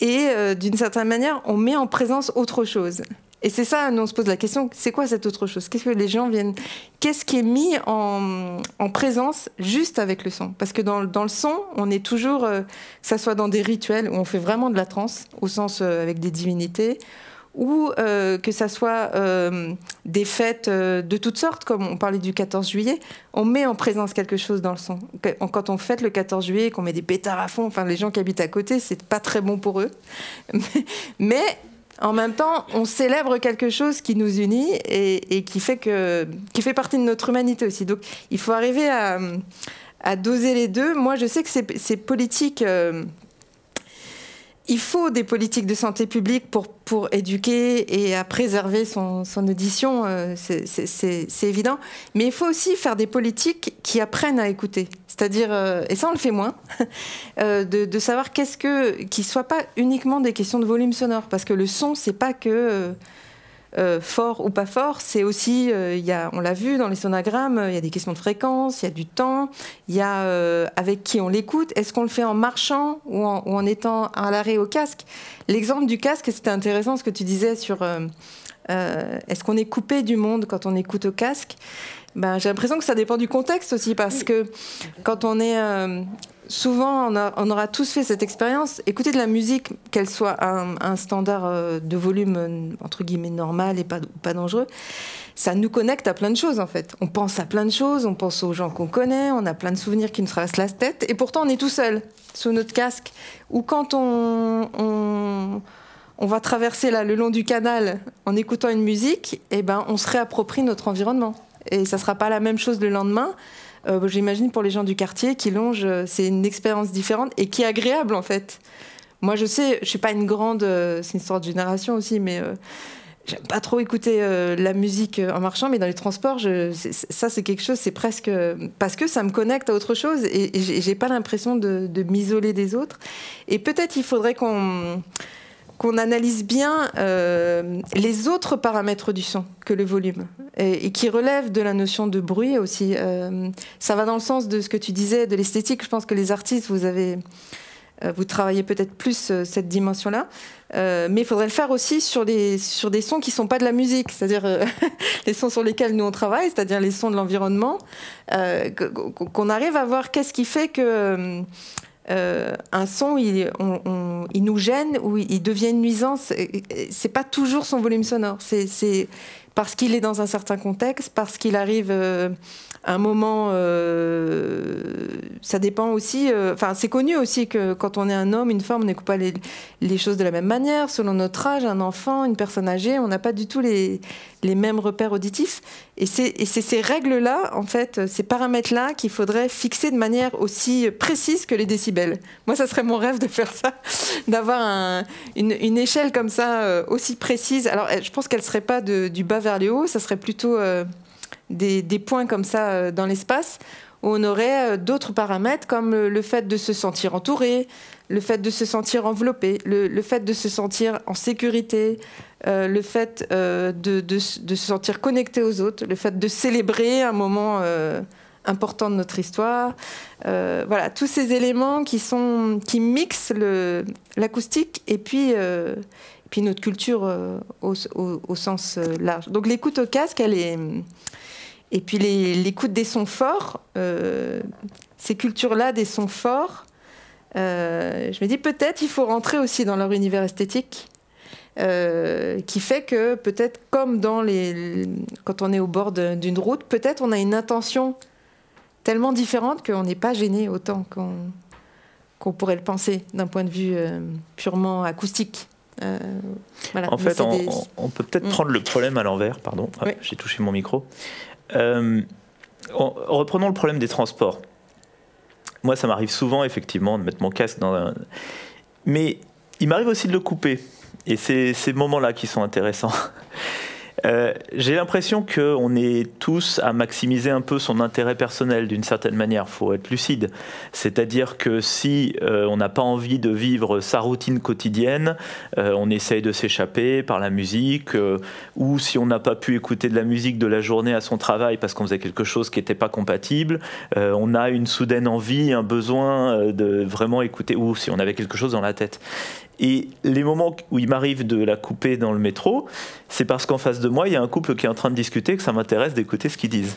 Et euh, d'une certaine manière, on met en présence autre chose. Et c'est ça, nous on se pose la question, c'est quoi cette autre chose? Qu'est-ce que les gens viennent? Qu'est-ce qui est mis en, en présence juste avec le son? Parce que dans, dans le son, on est toujours, euh, que ça soit dans des rituels où on fait vraiment de la transe, au sens euh, avec des divinités, ou euh, que ça soit euh, des fêtes euh, de toutes sortes, comme on parlait du 14 juillet, on met en présence quelque chose dans le son. Quand on fête le 14 juillet, qu'on met des pétards à fond, enfin les gens qui habitent à côté, c'est pas très bon pour eux. Mais en même temps, on célèbre quelque chose qui nous unit et, qui fait que qui fait partie de notre humanité aussi. Donc il faut arriver à, à doser les deux. Moi, je sais que ces, ces politiques euh, il faut des politiques de santé publique pour, éduquer et à préserver son, audition, euh, c'est- évident. Mais il faut aussi faire des politiques qui apprennent à écouter. C'est-à-dire, euh, et ça on le fait moins, euh, de, savoir qu'est-ce que. qui ne soit pas uniquement des questions de volume sonore. Parce que le son, c'est pas que. Euh, fort ou pas fort, c'est aussi, euh, y a, on l'a vu dans les sonogrammes, euh, il y a des questions de fréquence, il y a du temps, il y a avec qui on l'écoute, est-ce qu'on le fait en marchant ou en, ou en étant à l'arrêt au casque? L'exemple du casque, c'était intéressant ce que tu disais sur est-ce qu'on est coupé du monde quand on écoute au casque? Ben, J'ai l'impression que ça dépend du contexte aussi, parce que quand on est... euh, souvent, on, a- on aura tous fait cette expérience. Écouter de la musique, qu'elle soit un, un standard euh, de volume, euh, entre guillemets, normal et pas, pas dangereux, ça nous connecte à plein de choses, en fait. On pense à plein de choses, on pense aux gens qu'on connaît, on a plein de souvenirs qui nous traversent la tête, et pourtant, on est tout seul, sous notre casque. Ou quand on... on on va traverser là, le long du canal en écoutant une musique, et ben, on se réapproprie notre environnement. Et ça sera pas la même chose le lendemain. Euh, J'imagine pour les gens du quartier qui longent, euh, c'est une expérience différente et qui est agréable en fait. Moi, je sais, je suis pas une grande, euh, c'est une histoire de génération aussi, mais euh, j'aime pas trop écouter la musique en marchant, mais dans les transports, ça c'est quelque chose, c'est presque parce que ça me connecte à autre chose et, et j'ai pas l'impression de, de m'isoler des autres. Et peut-être il faudrait qu'on qu'on analyse bien euh, les autres paramètres du son que le volume et, qui relèvent de la notion de bruit aussi. Euh, ça va dans le sens de ce que tu disais de l'esthétique. Je pense que les artistes, vous avez euh, vous travaillez peut-être plus cette dimension-là, mais il faudrait le faire aussi sur, sur des sons qui sont pas de la musique, c'est-à-dire les sons sur lesquels nous on travaille, c'est-à-dire les sons de l'environnement, qu'on arrive à voir qu'est-ce qui fait que euh, un son, il, nous gêne ou il devient une nuisance. C'est pas toujours son volume sonore. C'est parce qu'il est dans un certain contexte, parce qu'il arrive euh, un moment, euh, ça dépend aussi. Euh, enfin, c'est connu aussi que quand on est un homme, une femme, on n'écoute pas les, choses de la même manière. Selon notre âge, un enfant, une personne âgée, on n'a pas du tout les, mêmes repères auditifs. Et c'est ces règles-là, en fait, ces paramètres-là qu'il faudrait fixer de manière aussi précise que les décibels. Moi, ça serait mon rêve de faire ça, d'avoir un, une, échelle comme ça aussi précise. Alors, je pense qu'elle serait pas du bas vers le haut, ça serait plutôt des, points comme ça euh, dans l'espace, où on aurait euh, d'autres paramètres comme le fait de se sentir entouré, le fait de se sentir enveloppé, le, fait de se sentir en sécurité, euh, le fait de, se sentir connecté aux autres, le fait de célébrer un moment important de notre histoire. voilà, tous ces éléments qui, sont, qui mixent l'acoustique et puis, puis notre culture au, au, sens large. Donc l'écoute au casque, elle est et puis l'écoute des sons forts, euh, ces cultures-là des sons forts, euh, je me dis peut-être il faut rentrer aussi dans leur univers esthétique, euh, qui fait que peut-être comme dans les, quand on est au bord d'une route, peut-être on a une intention tellement différente qu'on n'est pas gêné autant qu'on pourrait le penser d'un point de vue purement acoustique. En fait, on, peut peut-être mm. prendre le problème à l'envers. Pardon, j'ai touché mon micro. Euh, reprenons le problème des transports. Moi, ça m'arrive souvent, effectivement, de mettre mon casque dans un... Mais il m'arrive aussi de le couper. Et c'est ces moments-là qui sont intéressants. Euh, j'ai l'impression qu'on est tous à maximiser un peu son intérêt personnel d'une certaine manière. Il faut être lucide. C'est-à-dire que si euh, on n'a pas envie de vivre sa routine quotidienne, euh, on essaye de s'échapper par la musique, ou si on n'a pas pu écouter de la musique de la journée à son travail parce qu'on faisait quelque chose qui n'était pas compatible, on a une soudaine envie, un besoin de vraiment écouter, ou si on avait quelque chose dans la tête. Et les moments où il m'arrive de la couper dans le métro, c'est parce qu'en face de moi, il y a un couple qui est en train de discuter, que ça m'intéresse d'écouter ce qu'ils disent.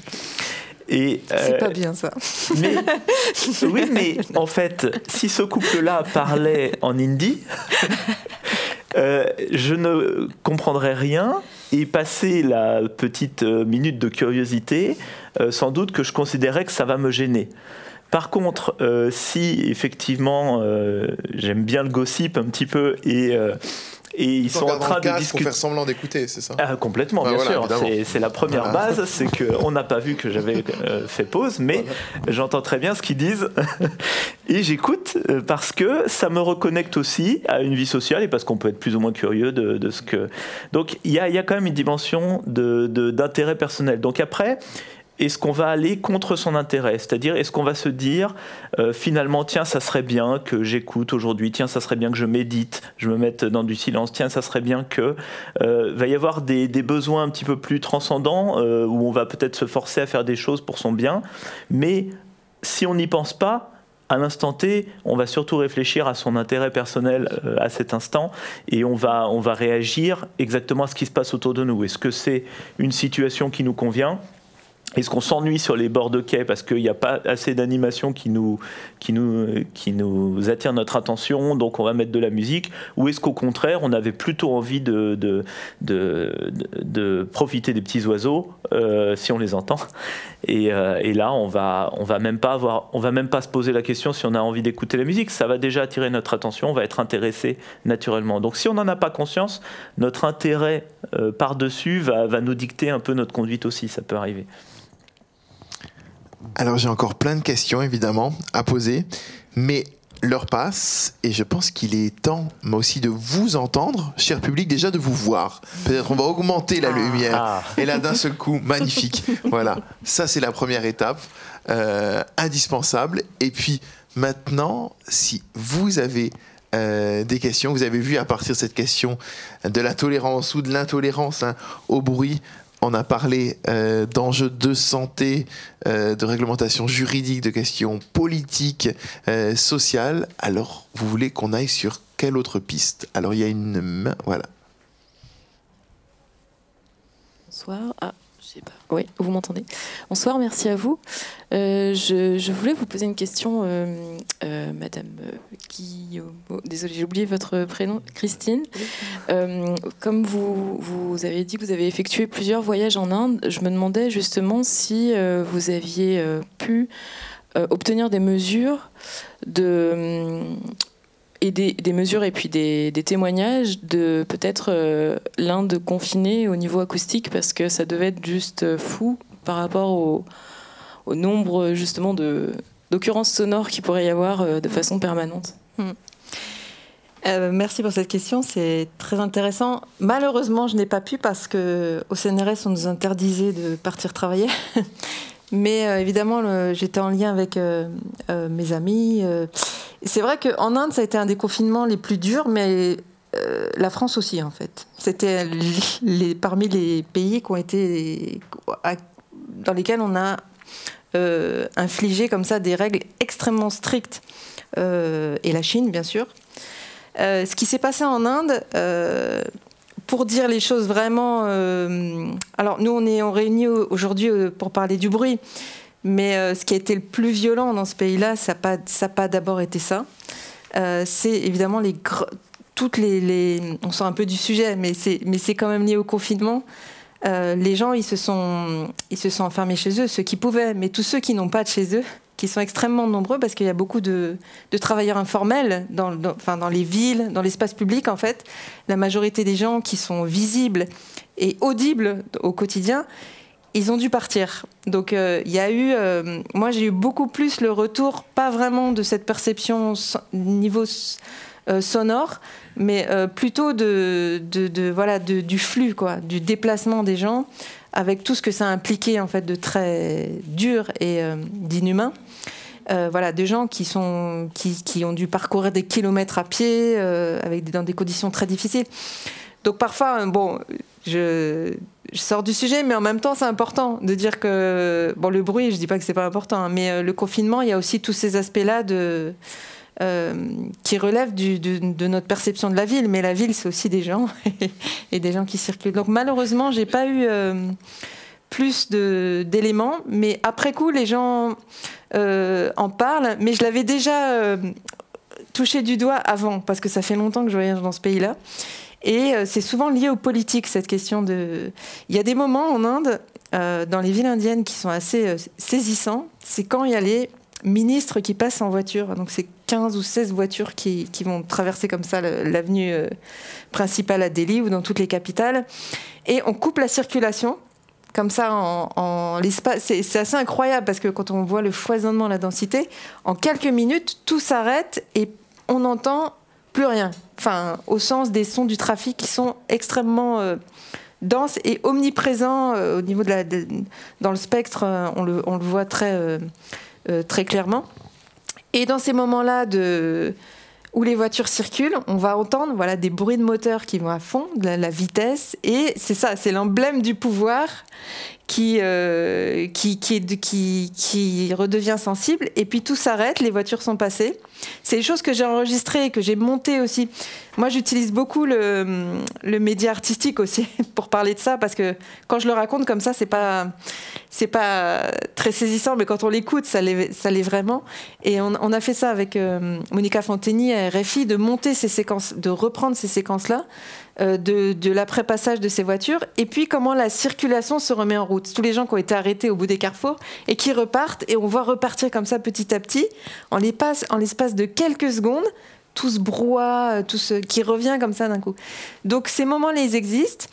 Et c'est pas euh, bien ça. Mais, oui, mais en fait, si ce couple-là parlait en hindi, euh, je ne comprendrais rien et passer la petite euh, minute de curiosité, sans doute que je considérais que ça va me gêner. Par contre, euh, si effectivement euh, j'aime bien le gossip un petit peu et euh, et ils sont en train de discuter. Faire semblant d'écouter, c'est ça? Ah, Complètement, bien sûr. C'est la première base, c'est qu'on n'a pas vu que j'avais fait pause, mais j'entends très bien ce qu'ils disent et j'écoute parce que ça me reconnecte aussi à une vie sociale et parce qu'on peut être plus ou moins curieux de, ce que. Donc il y a, y a, quand même une dimension d'intérêt de, personnel. Donc après, est-ce qu'on va aller contre son intérêt? C'est-à-dire, est-ce qu'on va se dire, euh, finalement, tiens, ça serait bien que j'écoute aujourd'hui, tiens, ça serait bien que je médite, je me mette dans du silence, tiens, ça serait bien que... Euh, va y avoir des, besoins un petit peu plus transcendants, euh, où on va peut-être se forcer à faire des choses pour son bien, mais si on n'y pense pas, à l'instant T, on va surtout réfléchir à son intérêt personnel à cet instant et on va, on va réagir exactement à ce qui se passe autour de nous. Est-ce que c'est une situation qui nous convient? Est-ce qu'on s'ennuie sur les bords de quai parce qu'il n'y a pas assez d'animation qui nous, attire notre attention, donc on va mettre de la musique? Ou est-ce qu'au contraire, on avait plutôt envie de, profiter des petits oiseaux, euh, si on les entend? Et, euh, là, on va, va même pas se poser la question si on a envie d'écouter la musique. Ça va déjà attirer notre attention, on va être intéressé naturellement. Donc si on n'en a pas conscience, notre intérêt euh, par-dessus va nous dicter un peu notre conduite aussi, ça peut arriver. Alors j'ai encore plein de questions évidemment à poser, mais l'heure passe et je pense qu'il est temps, moi aussi, de vous entendre, cher public, déjà de vous voir. Peut-être on va augmenter la ah. lumière ah. et là d'un seul coup, magnifique. Voilà, ça c'est la première étape, euh, indispensable. Et puis maintenant, si vous avez euh, des questions. Vous avez vu à partir de cette question de la tolérance ou de l'intolérance hein, au bruit, on a parlé euh, d'enjeux de santé, euh, de réglementation juridique, de questions politiques, euh, sociales. Alors, vous voulez qu'on aille sur quelle autre piste? Alors, il y a une main, voilà. Bonsoir. Ah. Oui, vous m'entendez. Bonsoir, merci à vous. Euh, je, voulais vous poser une question, euh, euh, Madame Guillaume. désolée, j'ai oublié votre prénom, Christine. comme vous, vous avez dit que vous avez effectué plusieurs voyages en Inde, je me demandais justement si vous aviez pu obtenir des mesures de et des, mesures et puis des, témoignages de peut-être euh, l'Inde confinée au niveau acoustique parce que ça devait être juste fou par rapport au, nombre justement de d'occurrences sonores qu'il pourrait y avoir euh, de façon permanente. Hmm. Euh, merci pour cette question, c'est très intéressant. Malheureusement, je n'ai pas pu parce que au CNRS, on nous interdisait de partir travailler. Mais évidemment, j'étais en lien avec mes amis c'est vrai qu'en Inde, ça a été un des confinements les plus durs, mais euh, la France aussi, en fait. C'était parmi les pays qui ont été, dans lesquels on a euh, infligé comme ça des règles extrêmement strictes, euh, et la Chine, bien sûr. ce qui s'est passé en Inde, pour dire les choses vraiment. alors, nous, on est on réunit aujourd'hui pour parler du bruit. Mais euh, ce qui a été le plus violent dans ce pays-là, ça n'a pas, d'abord été ça. Euh, c'est évidemment les toutes les, on sort un peu du sujet, mais c'est mais c'est quand même lié au confinement. Euh, les gens ils se sont ils se sont enfermés chez eux, ceux qui pouvaient, mais tous ceux qui n'ont pas de chez eux, qui sont extrêmement nombreux parce qu'il y a beaucoup de, travailleurs informels dans, enfin, dans les villes, dans l'espace public en fait. La majorité des gens qui sont visibles et audibles au quotidien, ils ont dû partir. Donc euh, il y a eu, euh, moi j'ai eu beaucoup plus le retour, pas vraiment de cette perception niveau euh, sonore, mais plutôt de, voilà du flux quoi, du déplacement des gens, avec tout ce que ça impliquait en fait de très dur et d'inhumain. voilà, des gens qui, sont, qui, qui, ont dû parcourir des kilomètres à pied, avec dans des conditions très difficiles. Donc parfois, bon, je, sors du sujet, mais en même temps, c'est important de dire que bon, le bruit, je dis pas que c'est pas important, hein, mais euh, le confinement, il y a aussi tous ces aspects-là de euh, qui relèvent du, de notre perception de la ville. Mais la ville, c'est aussi des gens et des gens qui circulent. Donc malheureusement, j'ai pas eu euh, plus d'éléments, mais après coup, les gens en parlent. Mais je l'avais déjà touché du doigt avant, parce que ça fait longtemps que je voyage dans ce pays-là. Et euh, c'est souvent lié aux politiques, cette question de... Il y a des moments en Inde, euh, dans les villes indiennes, qui sont assez euh, saisissants. C'est quand il y a les ministres qui passent en voiture. Donc c'est 15 ou 16 voitures qui, vont traverser comme ça l'avenue principale à Delhi ou dans toutes les capitales. Et on coupe la circulation. Comme ça, en, l'espace, c'est assez incroyable parce que quand on voit le foisonnement, la densité, en quelques minutes, tout s'arrête et on entend plus rien. Enfin, au sens des sons du trafic qui sont extrêmement euh, denses et omniprésents euh, au niveau de la, dans le spectre, euh, on, le, on, le, voit très, très clairement. Et dans ces moments-là où les voitures circulent, on va entendre voilà des bruits de moteurs qui vont à fond, de la vitesse, et c'est ça, c'est l'emblème du pouvoir qui, euh, qui, qui, redevient sensible. Et puis tout s'arrête, les voitures sont passées. C'est des choses que j'ai enregistrées, que j'ai montées aussi. Moi, j'utilise beaucoup le, média artistique aussi pour parler de ça, parce que quand je le raconte comme ça, c'est pas, pas très saisissant, mais quand on l'écoute, ça l'est, vraiment. Et on, a fait ça avec euh, Monica Fantini à RFI, de monter ces séquences, de reprendre ces séquences-là de, de l'après-passage de ces voitures, et puis comment la circulation se remet en route. Tous les gens qui ont été arrêtés au bout des carrefours et qui repartent, et on voit repartir comme ça petit à petit, en l'espace de quelques secondes, tout ce brouhaha, tout ce qui revient comme ça d'un coup. Donc ces moments-là, ils existent.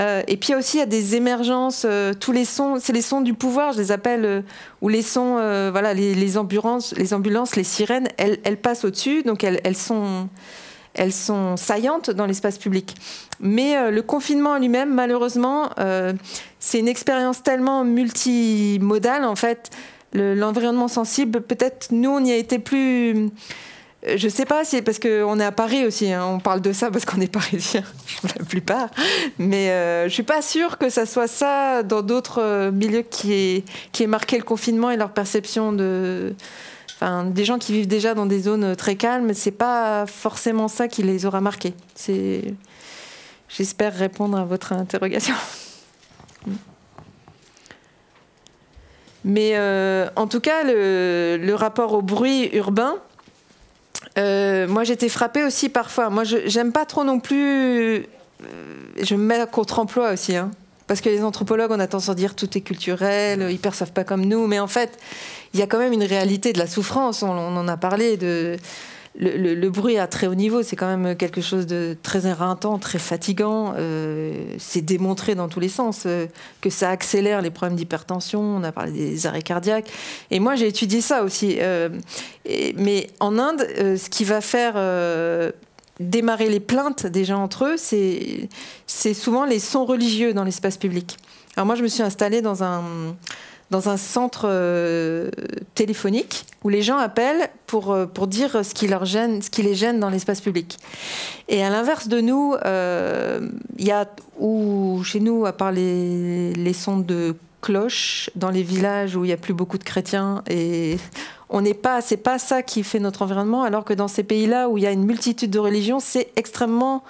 Euh, et puis aussi, il y a des émergences, euh, tous les sons, c'est les sons du pouvoir, je les appelle, ou les sons, voilà, les, ambulances, les ambulances, les sirènes, elles, passent au-dessus, donc elles sont elles sont saillantes dans l'espace public. Mais euh, le confinement lui-même, malheureusement, euh, c'est une expérience tellement multimodale, en fait. L'environnement sensible, peut-être nous, on y a été plus... Euh, je sais pas, c'est parce qu'on est à Paris aussi, hein. on parle de ça parce qu'on est parisien, la plupart. Mais je suis pas sûre que ça soit ça dans d'autres milieux qui est, qui marqué le confinement et leur perception de des gens qui vivent déjà dans des zones très calmes, c'est pas forcément ça qui les aura marqués. J'espère répondre à votre interrogation. Mais en tout cas, le, rapport au bruit urbain, moi j'étais frappée aussi parfois. Moi j'aime pas trop non plus. je me mets à contre-emploi aussi. Hein. Parce que les anthropologues, on a tendance à dire tout est culturel, ils perçoivent pas comme nous. Mais en fait, il y a quand même une réalité de la souffrance. On, en a parlé. Le, bruit à très haut niveau, c'est quand même quelque chose de très éreintant, très fatigant. Euh, c'est démontré dans tous les sens euh, que ça accélère les problèmes d'hypertension. On a parlé des arrêts cardiaques. Et moi, j'ai étudié ça aussi. Euh, mais en Inde, ce qui va faire démarrer les plaintes des gens entre eux, c'est souvent les sons religieux dans l'espace public. Alors moi, je me suis installée dans un, dans un centre euh, téléphonique où les gens appellent pour, euh, pour dire ce qui, leur gêne, ce qui les gêne dans l'espace public. Et à l'inverse de nous, euh, il y a, ou chez nous, à part les, les sons de cloches dans les villages où il n'y a plus beaucoup de chrétiens et on n'est pas, c'est pas ça qui fait notre environnement, alors que dans ces pays-là où il y a une multitude de religions, c'est extrêmement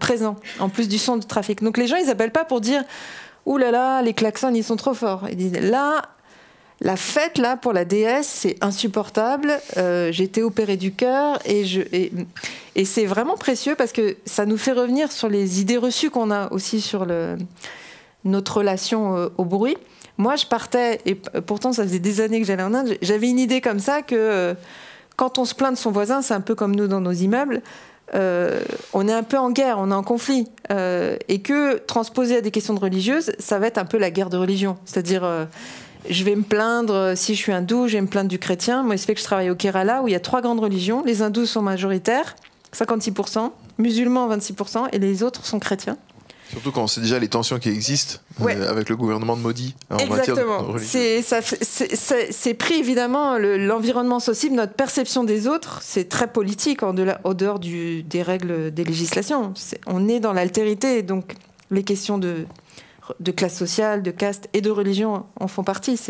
présent, en plus du son de trafic. Donc les gens, ils appellent pas pour dire Ouh là là, les klaxons, ils sont trop forts. Ils disent Là, la fête, là, pour la déesse, c'est insupportable. Euh, été opérée du cœur et, c'est vraiment précieux parce que ça nous fait revenir sur les idées reçues qu'on a aussi sur notre relation euh, au bruit. Moi, je partais, et pourtant ça faisait des années que j'allais en Inde, j'avais une idée comme ça que euh, quand on se plaint de son voisin, c'est un peu comme nous dans nos immeubles, euh, on est un peu en guerre, on est en conflit. Euh, et que transposer à des questions de religieuses, ça va être un peu la guerre de religion. C'est-à-dire, je vais me plaindre, si je suis hindou, je vais me plaindre du chrétien. Moi, il se fait que je travaille au Kerala, où il y a trois grandes religions. Les hindous sont majoritaires, 56%, musulmans 26%, et les autres sont chrétiens. Surtout quand on sait déjà les tensions qui existent euh, avec le gouvernement de Modi en Exactement. C'est pris évidemment l'environnement social, notre perception des autres, c'est très politique en au dehors du, des règles des législations. on est dans l'altérité, donc les questions de, de classe sociale, de caste et de religion en font partie.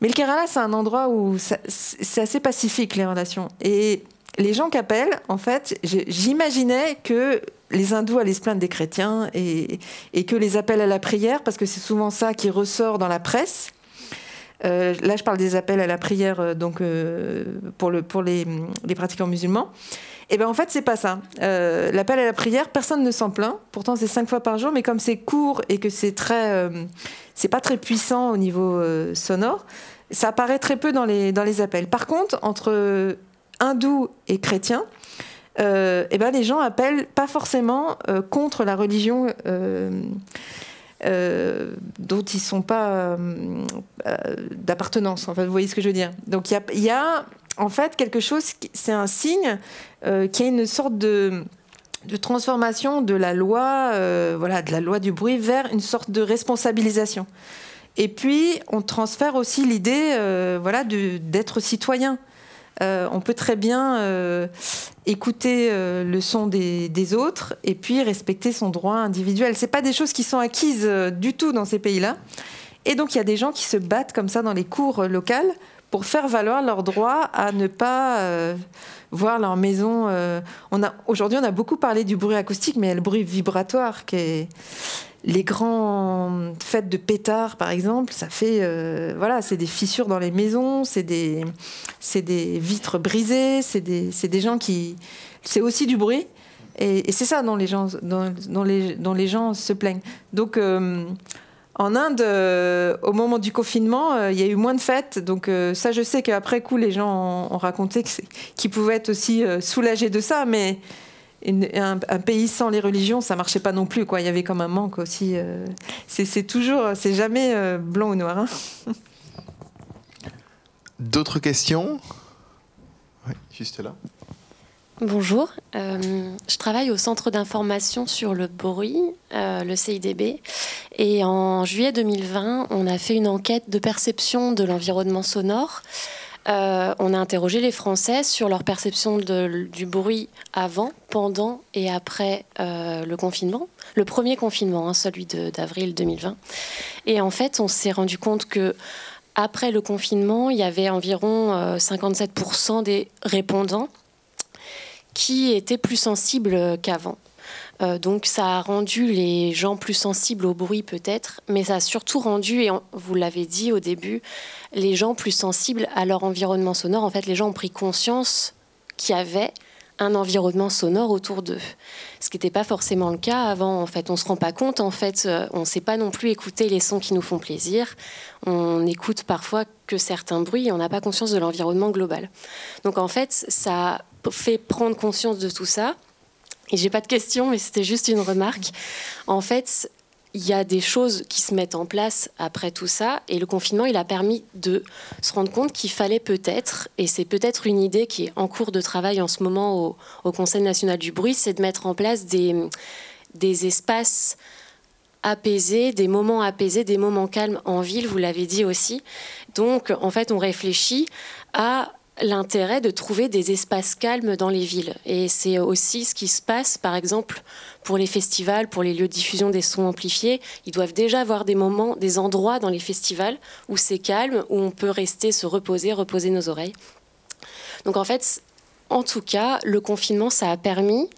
Mais le Kerala, c'est un endroit où c'est assez pacifique les relations. Et les gens qui appellent, en fait, j'imaginais que les hindous allaient se plaindre des chrétiens et, que les appels à la prière, parce que c'est souvent ça qui ressort dans la presse. Euh, là, je parle des appels à la prière euh, donc euh, pour, le, pour les, les, pratiquants musulmans. Et eh bien en fait, c'est pas ça. L'appel à la prière, personne ne s'en plaint. Pourtant, c'est cinq fois par jour, mais comme c'est court et que c'est très, pas très puissant au niveau sonore, ça apparaît très peu dans les, dans les appels. Par contre, entre hindous et chrétiens, euh, eh ben, les gens appellent pas forcément euh, contre la religion euh, dont ils sont pas d'appartenance. vous voyez ce que je veux dire? Donc il y, a, en fait quelque chose, c'est un signe qui a une sorte de de transformation de la loi, voilà, de la loi du bruit vers une sorte de responsabilisation. Et puis, on transfère aussi l'idée, voilà, d'être citoyen. Euh, on peut très bien euh, écouter euh, le son des, autres et puis respecter son droit individuel. C'est pas des choses qui sont acquises du tout dans ces pays-là. Et donc il y a des gens qui se battent comme ça dans les cours locales pour faire valoir leur droit à ne pas voir leur maison. on a aujourd'hui on a beaucoup parlé du bruit acoustique, mais le bruit vibratoire qui est les grandes fêtes de pétards, par exemple, ça fait, euh, voilà, c'est des fissures dans les maisons, c'est des, vitres brisées, c'est des, gens qui, c'est aussi du bruit, et, c'est ça dont les gens, dont les gens se plaignent. Donc, euh, en Inde, euh, au moment du confinement, il y a eu moins de fêtes, donc ça, je sais qu'après coup, les gens ont, raconté qu'ils pouvaient être aussi soulagés de ça, mais un, pays sans les religions, ça marchait pas non plus. Quoi. Il y avait comme un manque aussi. Euh, c'est toujours, c'est jamais euh, blanc ou noir. Hein. D'autres questions? Oui, juste là. Bonjour, euh, je travaille au Centre d'information sur le bruit, le CIDB, et en juillet 2020, on a fait une enquête de perception de l'environnement sonore euh, on a interrogé les Français sur leur perception du bruit avant, pendant et après euh, le confinement, le premier confinement, hein, celui d'avril 2020. Et en fait, on s'est rendu compte que après le confinement, il y avait environ 57% euh, des répondants qui étaient plus sensibles qu'avant. Euh, donc ça a rendu les gens plus sensibles au bruit peut-être, mais ça a surtout rendu, et vous l'avez dit au début, les gens plus sensibles à leur environnement sonore. En fait, les gens ont pris conscience qu'il y avait un environnement sonore autour d'eux. Ce qui n'était pas forcément le cas avant. En fait, on se rend pas compte. En fait, euh, on ne sait pas non plus écouter les sons qui nous font plaisir. On écoute parfois que certains bruits et on n'a pas conscience de l'environnement global. Donc en fait, ça fait prendre conscience de tout ça. Et j'ai pas de question, mais c'était juste une remarque. En fait, il y a des choses qui se mettent en place après tout ça. Et le confinement, il a permis de se rendre compte qu'il fallait peut-être, et c'est peut-être une idée qui est en cours de travail en ce moment au, Conseil national du bruit, c'est de mettre en place des, des espaces apaisés, des moments apaisés, des moments calmes en ville, vous l'avez dit aussi. Donc, en fait, on réfléchit à l'intérêt de trouver des espaces calmes dans les villes. Et c'est aussi ce qui se passe, par exemple, pour les festivals, pour les lieux de diffusion des sons amplifiés. Ils doivent déjà avoir des moments, des endroits dans les festivals où c'est calme, où on peut rester, se reposer, reposer nos oreilles. Donc en fait, en tout cas, le confinement, ça a permis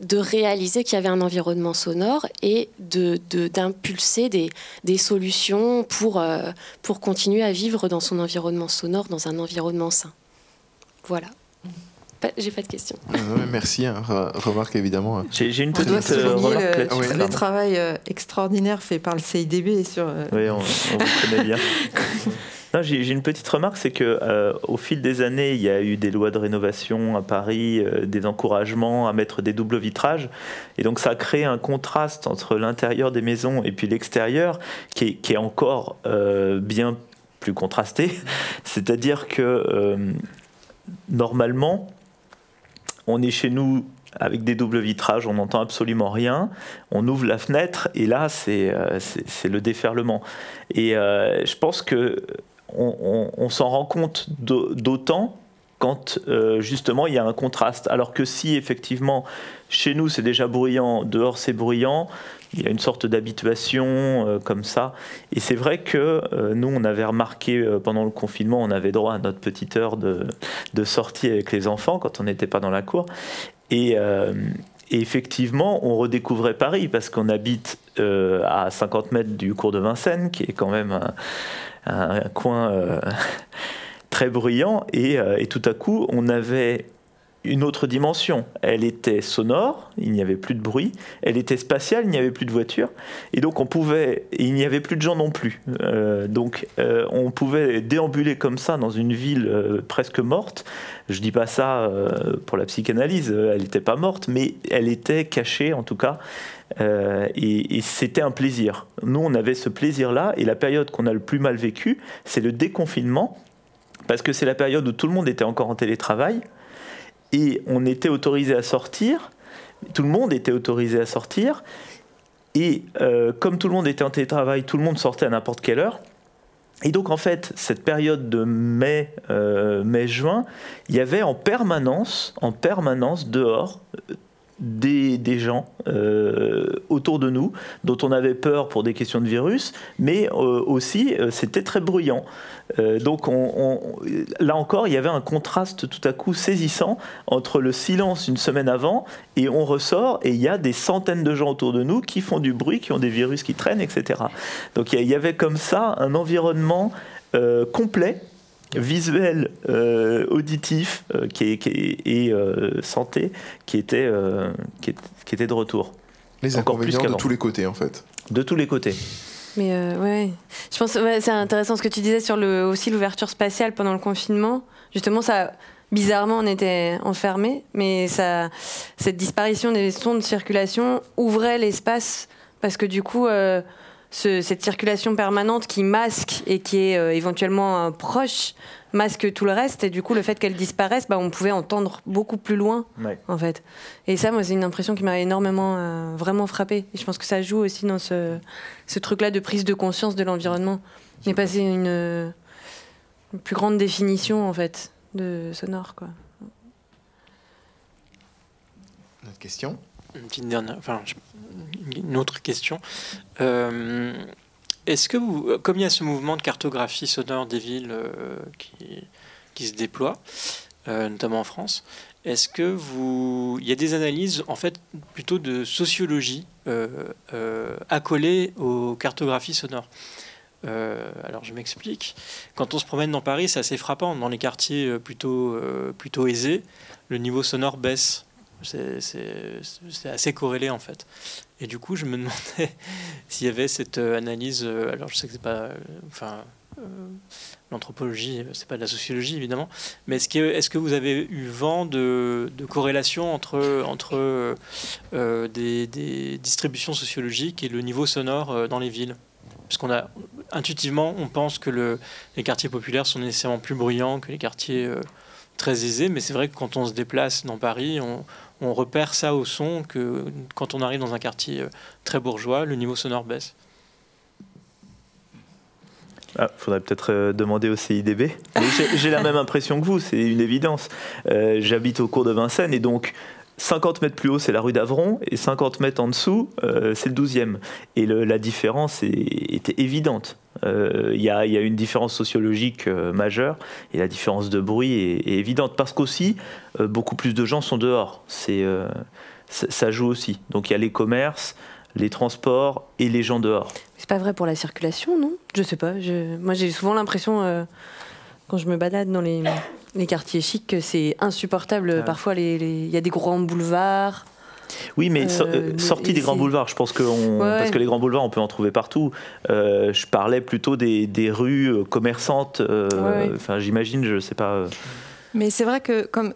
de réaliser qu'il y avait un environnement sonore et d'impulser de, des, des, solutions pour, euh, pour continuer à vivre dans son environnement sonore, dans un environnement sain. Voilà. J'ai pas de questions. merci. Hein. remarque évidemment. J'ai une petite euh, remarque le, travail euh, extraordinaire fait par le CIDB sur. Euh, oui, on, vous connaît bien. J'ai une petite remarque, c'est que au fil des années, il y a eu des lois de rénovation à Paris, des encouragements à mettre des doubles vitrages, et donc ça a créé un contraste entre l'intérieur des maisons et puis l'extérieur, qui est, encore bien plus contrasté. C'est-à-dire que normalement, on est chez nous avec des doubles vitrages, on n'entend absolument rien. On ouvre la fenêtre et là, c'est euh, le déferlement. Et euh, je pense que on, s'en rend compte d'autant quand euh, justement il y a un contraste. Alors que si effectivement chez nous c'est déjà bruyant, dehors c'est bruyant, il y a une sorte d'habituation euh, comme ça. Et c'est vrai que euh, nous, on avait remarqué pendant le confinement, on avait droit à notre petite heure de sortie avec les enfants quand on n'était pas dans la cour. Et, effectivement, on redécouvrait Paris parce qu'on habite à 50 mètres du cours de Vincennes, qui est quand même un, coin très bruyant. Et, et, tout à coup, on avait une autre dimension. Elle était sonore, il n'y avait plus de bruit. Elle était spatiale, il n'y avait plus de voitures. Et donc on pouvait, il n'y avait plus de gens non plus. Euh, donc euh, on pouvait déambuler comme ça dans une ville euh, presque morte. Je dis pas ça pour la psychanalyse, elle n'était pas morte, mais elle était cachée en tout cas. et c'était un plaisir. Nous, on avait ce plaisir-là, et la période qu'on a le plus mal vécue, c'est le déconfinement, parce que c'est la période où tout le monde était encore en télétravail et on était autorisé à sortir, tout le monde était autorisé à sortir, et euh, comme tout le monde était en télétravail, tout le monde sortait à n'importe quelle heure. Et donc en fait, cette période de mai, euh, mai-juin, il y avait en permanence, en permanence dehors, des, gens euh, autour de nous dont on avait peur pour des questions de virus, mais aussi c'était très bruyant. Euh, donc on, là encore, il y avait un contraste tout à coup saisissant entre le silence une semaine avant et on ressort et il y a des centaines de gens autour de nous qui font du bruit, qui ont des virus qui traînent, etc. Donc il y avait comme ça un environnement euh, complet visuel, euh, auditif qui et santé qui était, qui, était de retour. Les inconvénients de tous les côtés en fait. De tous les côtés. Mais euh, ouais, je pense ouais, c'est intéressant ce que tu disais sur le, aussi l'ouverture spatiale pendant le confinement. Justement, ça, bizarrement, on était enfermés, mais ça, cette disparition des sons de circulation ouvrait l'espace parce que du coup, euh, cette circulation permanente qui masque et qui est euh, éventuellement proche masque tout le reste. Et du coup le fait qu'elle disparaisse bah, on pouvait entendre beaucoup plus loin en fait. Et ça moi c'est une impression qui m'a énormément euh, vraiment frappé et je pense que ça joue aussi dans ce, ce truc là de prise de conscience de l'environnement. J'ai passé une, une, plus grande définition en fait de sonore quoi. Une question? Une dernière enfin une autre question euh, est-ce que vous, comme il y a ce mouvement de cartographie sonore des villes euh, qui, qui, se déploie, euh, notamment en France, est-ce que vous, il y a des analyses en fait plutôt de sociologie euh, accolées aux cartographies sonores? Alors je m'explique. Quand on se promène dans Paris, c'est assez frappant. Dans les quartiers plutôt, plutôt aisés, le niveau sonore baisse. C'est assez corrélé en fait. Et du coup, je me demandais s'il y avait cette analyse. Alors je sais que c'est pas. Enfin. L'anthropologie, c'est pas de la sociologie évidemment, mais est-ce que, est que vous avez eu vent de, de corrélation entre, entre des, des, distributions sociologiques et le niveau sonore dans les villes? Parce qu'on a intuitivement, on pense que le, les quartiers populaires sont nécessairement plus bruyants que les quartiers euh, très aisés, mais c'est vrai que quand on se déplace dans Paris, on, repère ça au son, que quand on arrive dans un quartier euh, très bourgeois, le niveau sonore baisse. Ah, faudrait peut-être euh, demander au CIDB. J'ai la même impression que vous, c'est une évidence. J'habite au cours de Vincennes et donc 50 mètres plus haut, c'est la rue d'Avron, et 50 mètres en dessous, euh, c'est le 12e. Et la différence était évidente. Euh, il y, a une différence sociologique euh, majeure, et la différence de bruit est, évidente, parce qu'aussi, beaucoup plus de gens sont dehors. C'est, ça joue aussi. Donc il y a les commerces, les transports et les gens dehors. C'est pas vrai pour la circulation, non? Je sais pas. moi, j'ai souvent l'impression, quand je me balade dans les les quartiers chics, c'est insupportable. Parfois, il y a des grands boulevards. Oui, mais euh, sorti des grands boulevards, je pense que parce que les grands boulevards, on peut en trouver partout. Euh, je parlais plutôt des, rues euh, commerçantes. Enfin, j'imagine, je sais pas. Mais c'est vrai que, comme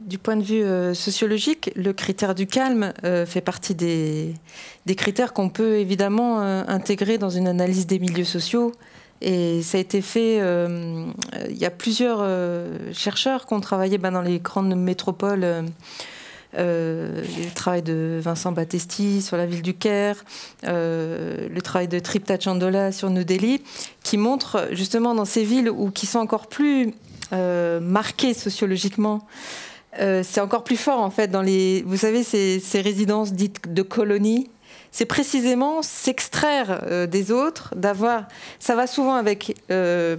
du point de vue sociologique, le critère du calme fait partie des, des critères qu'on peut évidemment intégrer dans une analyse des milieux sociaux. Et ça a été fait. Euh, il y a plusieurs euh, chercheurs qui ont travaillé ben, dans les grandes métropoles. Euh, le travail de Vincent Battesti sur la ville du Caire, le travail de Tripta Chandola sur New Delhi, qui montrent justement dans ces villes où qui sont encore plus marquées sociologiquement. c'est encore plus fort en fait dans les, vous savez, ces, ces résidences dites de colonies c'est précisément s'extraire euh, des autres, d'avoir. Ça va souvent avec euh,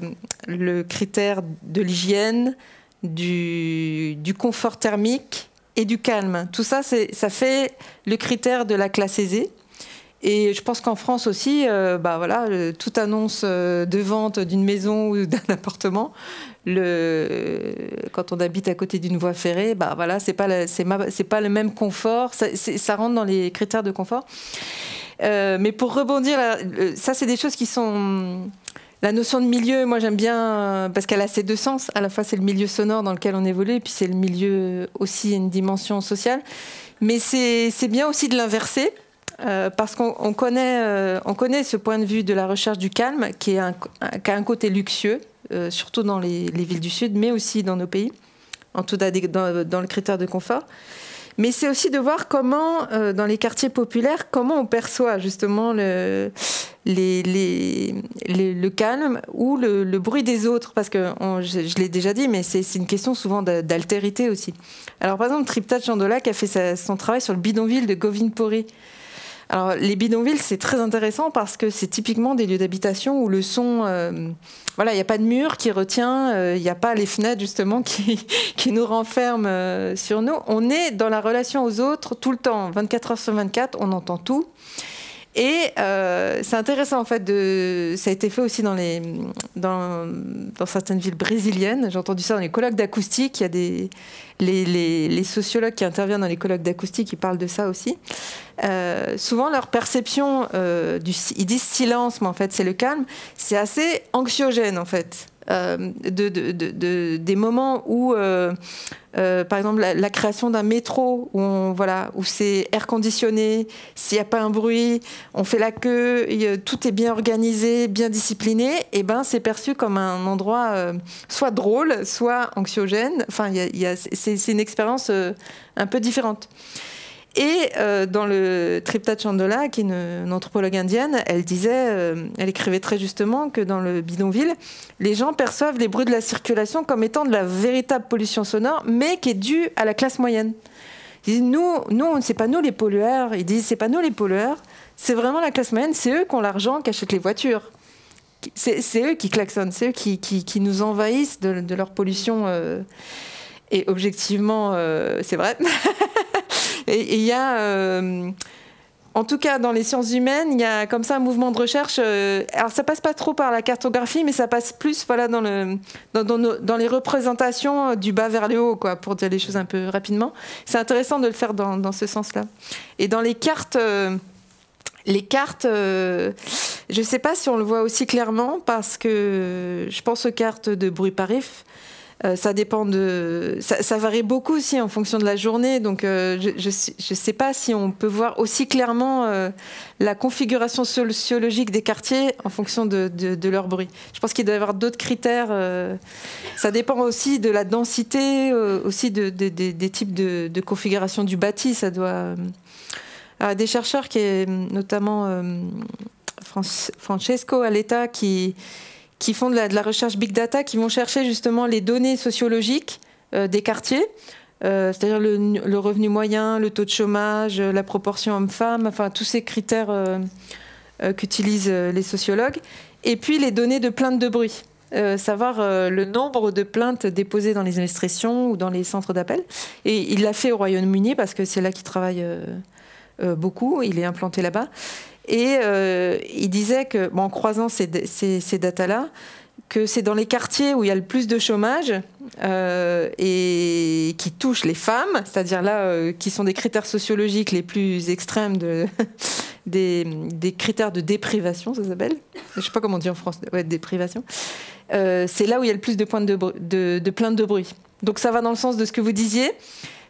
le critère de l'hygiène, du, confort thermique et du calme. Tout ça, ça fait le critère de la classe aisée. Et je pense qu'en France aussi, euh, bah voilà, toute annonce de vente d'une maison ou d'un appartement, quand on habite à côté d'une voie ferrée, bah voilà, c'est pas c'est pas le même confort. Ça, ça, rentre dans les critères de confort. Euh, mais pour rebondir, ça c'est des choses qui sont la notion de milieu, moi j'aime bien parce qu'elle a ces deux sens. À la fois c'est le milieu sonore dans lequel on évolue, et puis c'est le milieu aussi une dimension sociale. Mais c'est bien aussi de l'inverser. Euh, parce qu'on connaît, euh, on connaît ce point de vue de la recherche du calme qui, est a un côté luxueux, euh, surtout dans les, villes du Sud, mais aussi dans nos pays, en tout cas dans le critère de confort. Mais c'est aussi de voir comment, euh, dans les quartiers populaires, comment on perçoit justement le, calme ou le, bruit des autres. Parce que je, l'ai déjà dit, mais c'est une question souvent d'altérité aussi. Alors par exemple, Tripta Chandola qui a fait son travail sur le bidonville de Govind Puri. Alors, les bidonvilles, c'est très intéressant parce que c'est typiquement des lieux d'habitation où le son, euh, voilà, il n'y a pas de mur qui retient, euh, il n'y a pas les fenêtres justement qui, nous renferment euh, sur nous. On est dans la relation aux autres tout le temps, 24 heures sur 24, on entend tout. Et euh, c'est intéressant en fait de, ça a été fait aussi dans les, dans, certaines villes brésiliennes. J'ai entendu ça dans les colloques d'acoustique. Il y a des, les, les, sociologues qui interviennent dans les colloques d'acoustique, qui parlent de ça aussi. Euh, souvent leur perception euh, du, ils disent silence, mais en fait c'est le calme. C'est assez anxiogène en fait. Euh, de, de, de, des moments où, euh, euh, par exemple, la, création d'un métro où, voilà, où c'est air conditionné, s'il n'y a pas un bruit, on fait la queue, tout est bien organisé, bien discipliné, et ben c'est perçu comme un endroit soit drôle, soit anxiogène. Enfin, c'est une expérience un peu différente. Et euh, dans le Tripta Chandola, qui est une, anthropologue indienne, elle disait, euh, elle écrivait très justement que dans le bidonville, les gens perçoivent les bruits de la circulation comme étant de la véritable pollution sonore, mais qui est due à la classe moyenne. Ils disent, nous, nous, c'est pas nous les pollueurs. Ils disent, c'est pas nous les pollueurs, c'est vraiment la classe moyenne, c'est eux qui ont l'argent, qui achètent les voitures. C'est eux qui klaxonnent, c'est eux qui, nous envahissent de, de leur pollution. Euh, Et objectivement, c'est vrai. et il y a en tout cas, dans les sciences humaines, il y a comme ça un mouvement de recherche. Euh, alors, ça passe pas trop par la cartographie, mais ça passe plus, voilà, dans le, dans, dans, les représentations du bas vers le haut, quoi, pour dire les choses un peu rapidement. C'est intéressant de le faire dans, ce sens-là. Et dans les cartes, euh, les cartes, euh, je sais pas si on le voit aussi clairement parce que je pense aux cartes de bruit parif. Euh, ça varie beaucoup aussi en fonction de la journée. Donc, euh, je ne sais pas si on peut voir aussi clairement euh, la configuration sociologique des quartiers en fonction de, leur bruit. Je pense qu'il doit y avoir d'autres critères. ça dépend aussi de la densité, aussi de, des types de, configuration du bâti. Ça doit. des chercheurs qui notamment Francesco Aleta qui qui font de la, recherche big data, qui vont chercher justement les données sociologiques euh, des quartiers, euh, c'est-à-dire le, revenu moyen, le taux de chômage, la proportion homme-femme, enfin tous ces critères euh, qu'utilisent les sociologues, et puis les données de plaintes de bruit. savoir le nombre de plaintes déposées dans les administrations ou dans les centres d'appel. Et il l'a fait au Royaume-Uni parce que c'est là qu'il travaille beaucoup, il est implanté là-bas. Et euh, il disait que, en croisant ces, ces, datas-là, que c'est dans les quartiers où il y a le plus de chômage euh, et qui touchent les femmes, c'est-à-dire là, euh, qui sont des critères sociologiques les plus extrêmes de, des, critères de déprivation, ça s'appelle. Je ne sais pas comment on dit en France, ouais, déprivation. c'est là où il y a le plus de de, de, de plaintes de bruit. Donc ça va dans le sens de ce que vous disiez.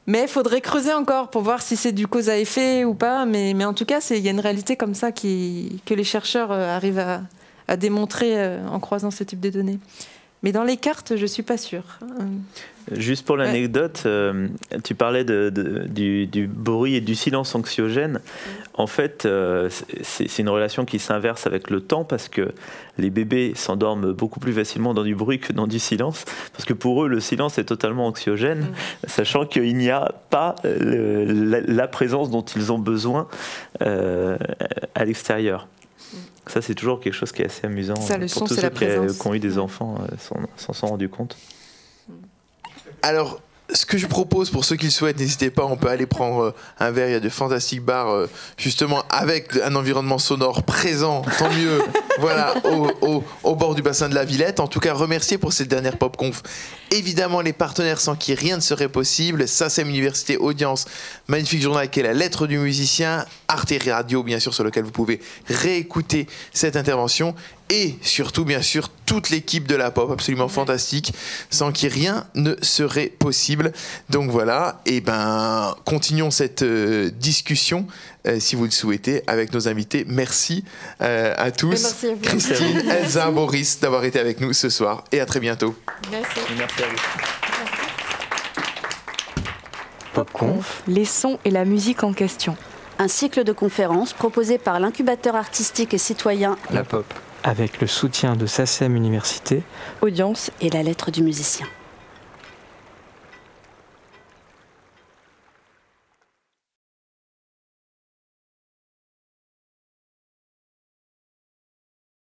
Mais il faudrait creuser encore pour voir si c'est du cause à effet ou pas. Mais, en tout cas, il y a une réalité comme ça que les chercheurs euh, arrivent à, à démontrer euh, en croisant ce type de données. Mais dans les cartes, je ne suis pas sûre. Juste pour l'anecdote, euh, tu parlais de, du, bruit et du silence anxiogène. En fait, euh, c'est une relation qui s'inverse avec le temps parce que les bébés s'endorment beaucoup plus facilement dans du bruit que dans du silence. Parce que pour eux, le silence est totalement anxiogène, sachant qu'il n'y a pas euh, la, présence dont ils ont besoin à l'extérieur. Ça, c'est toujours quelque chose qui est assez amusant. Ça, le pour tous ceux qui, ont eu des enfants, euh, s'en sont rendus compte. Alors, ce que je propose pour ceux qui le souhaitent, n'hésitez pas, on peut aller prendre euh, un verre. Il y a de fantastiques bars, euh, justement, avec un environnement sonore présent, tant mieux, voilà, au, bord du bassin de la Villette. En tout cas, remercier pour cette dernière Pop Conf. Évidemment, les partenaires sans qui rien ne serait possible. SACEM Université Audience, magnifique journal qui est la lettre du musicien, Arte Radio, bien sûr, sur lequel vous pouvez réécouter cette intervention et surtout, bien sûr, toute l'équipe de la pop, absolument fantastique, sans qui rien ne serait possible. Donc voilà, et ben, continuons cette euh, discussion, euh, si vous le souhaitez, avec nos invités. Merci euh, à tous. Merci à vous. Christine, Elsa, Boris, d'avoir été avec nous ce soir, et à très bientôt. Merci. Merci à vous. PopConf, les sons et la musique en question. Un cycle de conférences proposé par l'incubateur artistique et citoyen La Pop avec le soutien de SACEM Université, Audience et la lettre du musicien.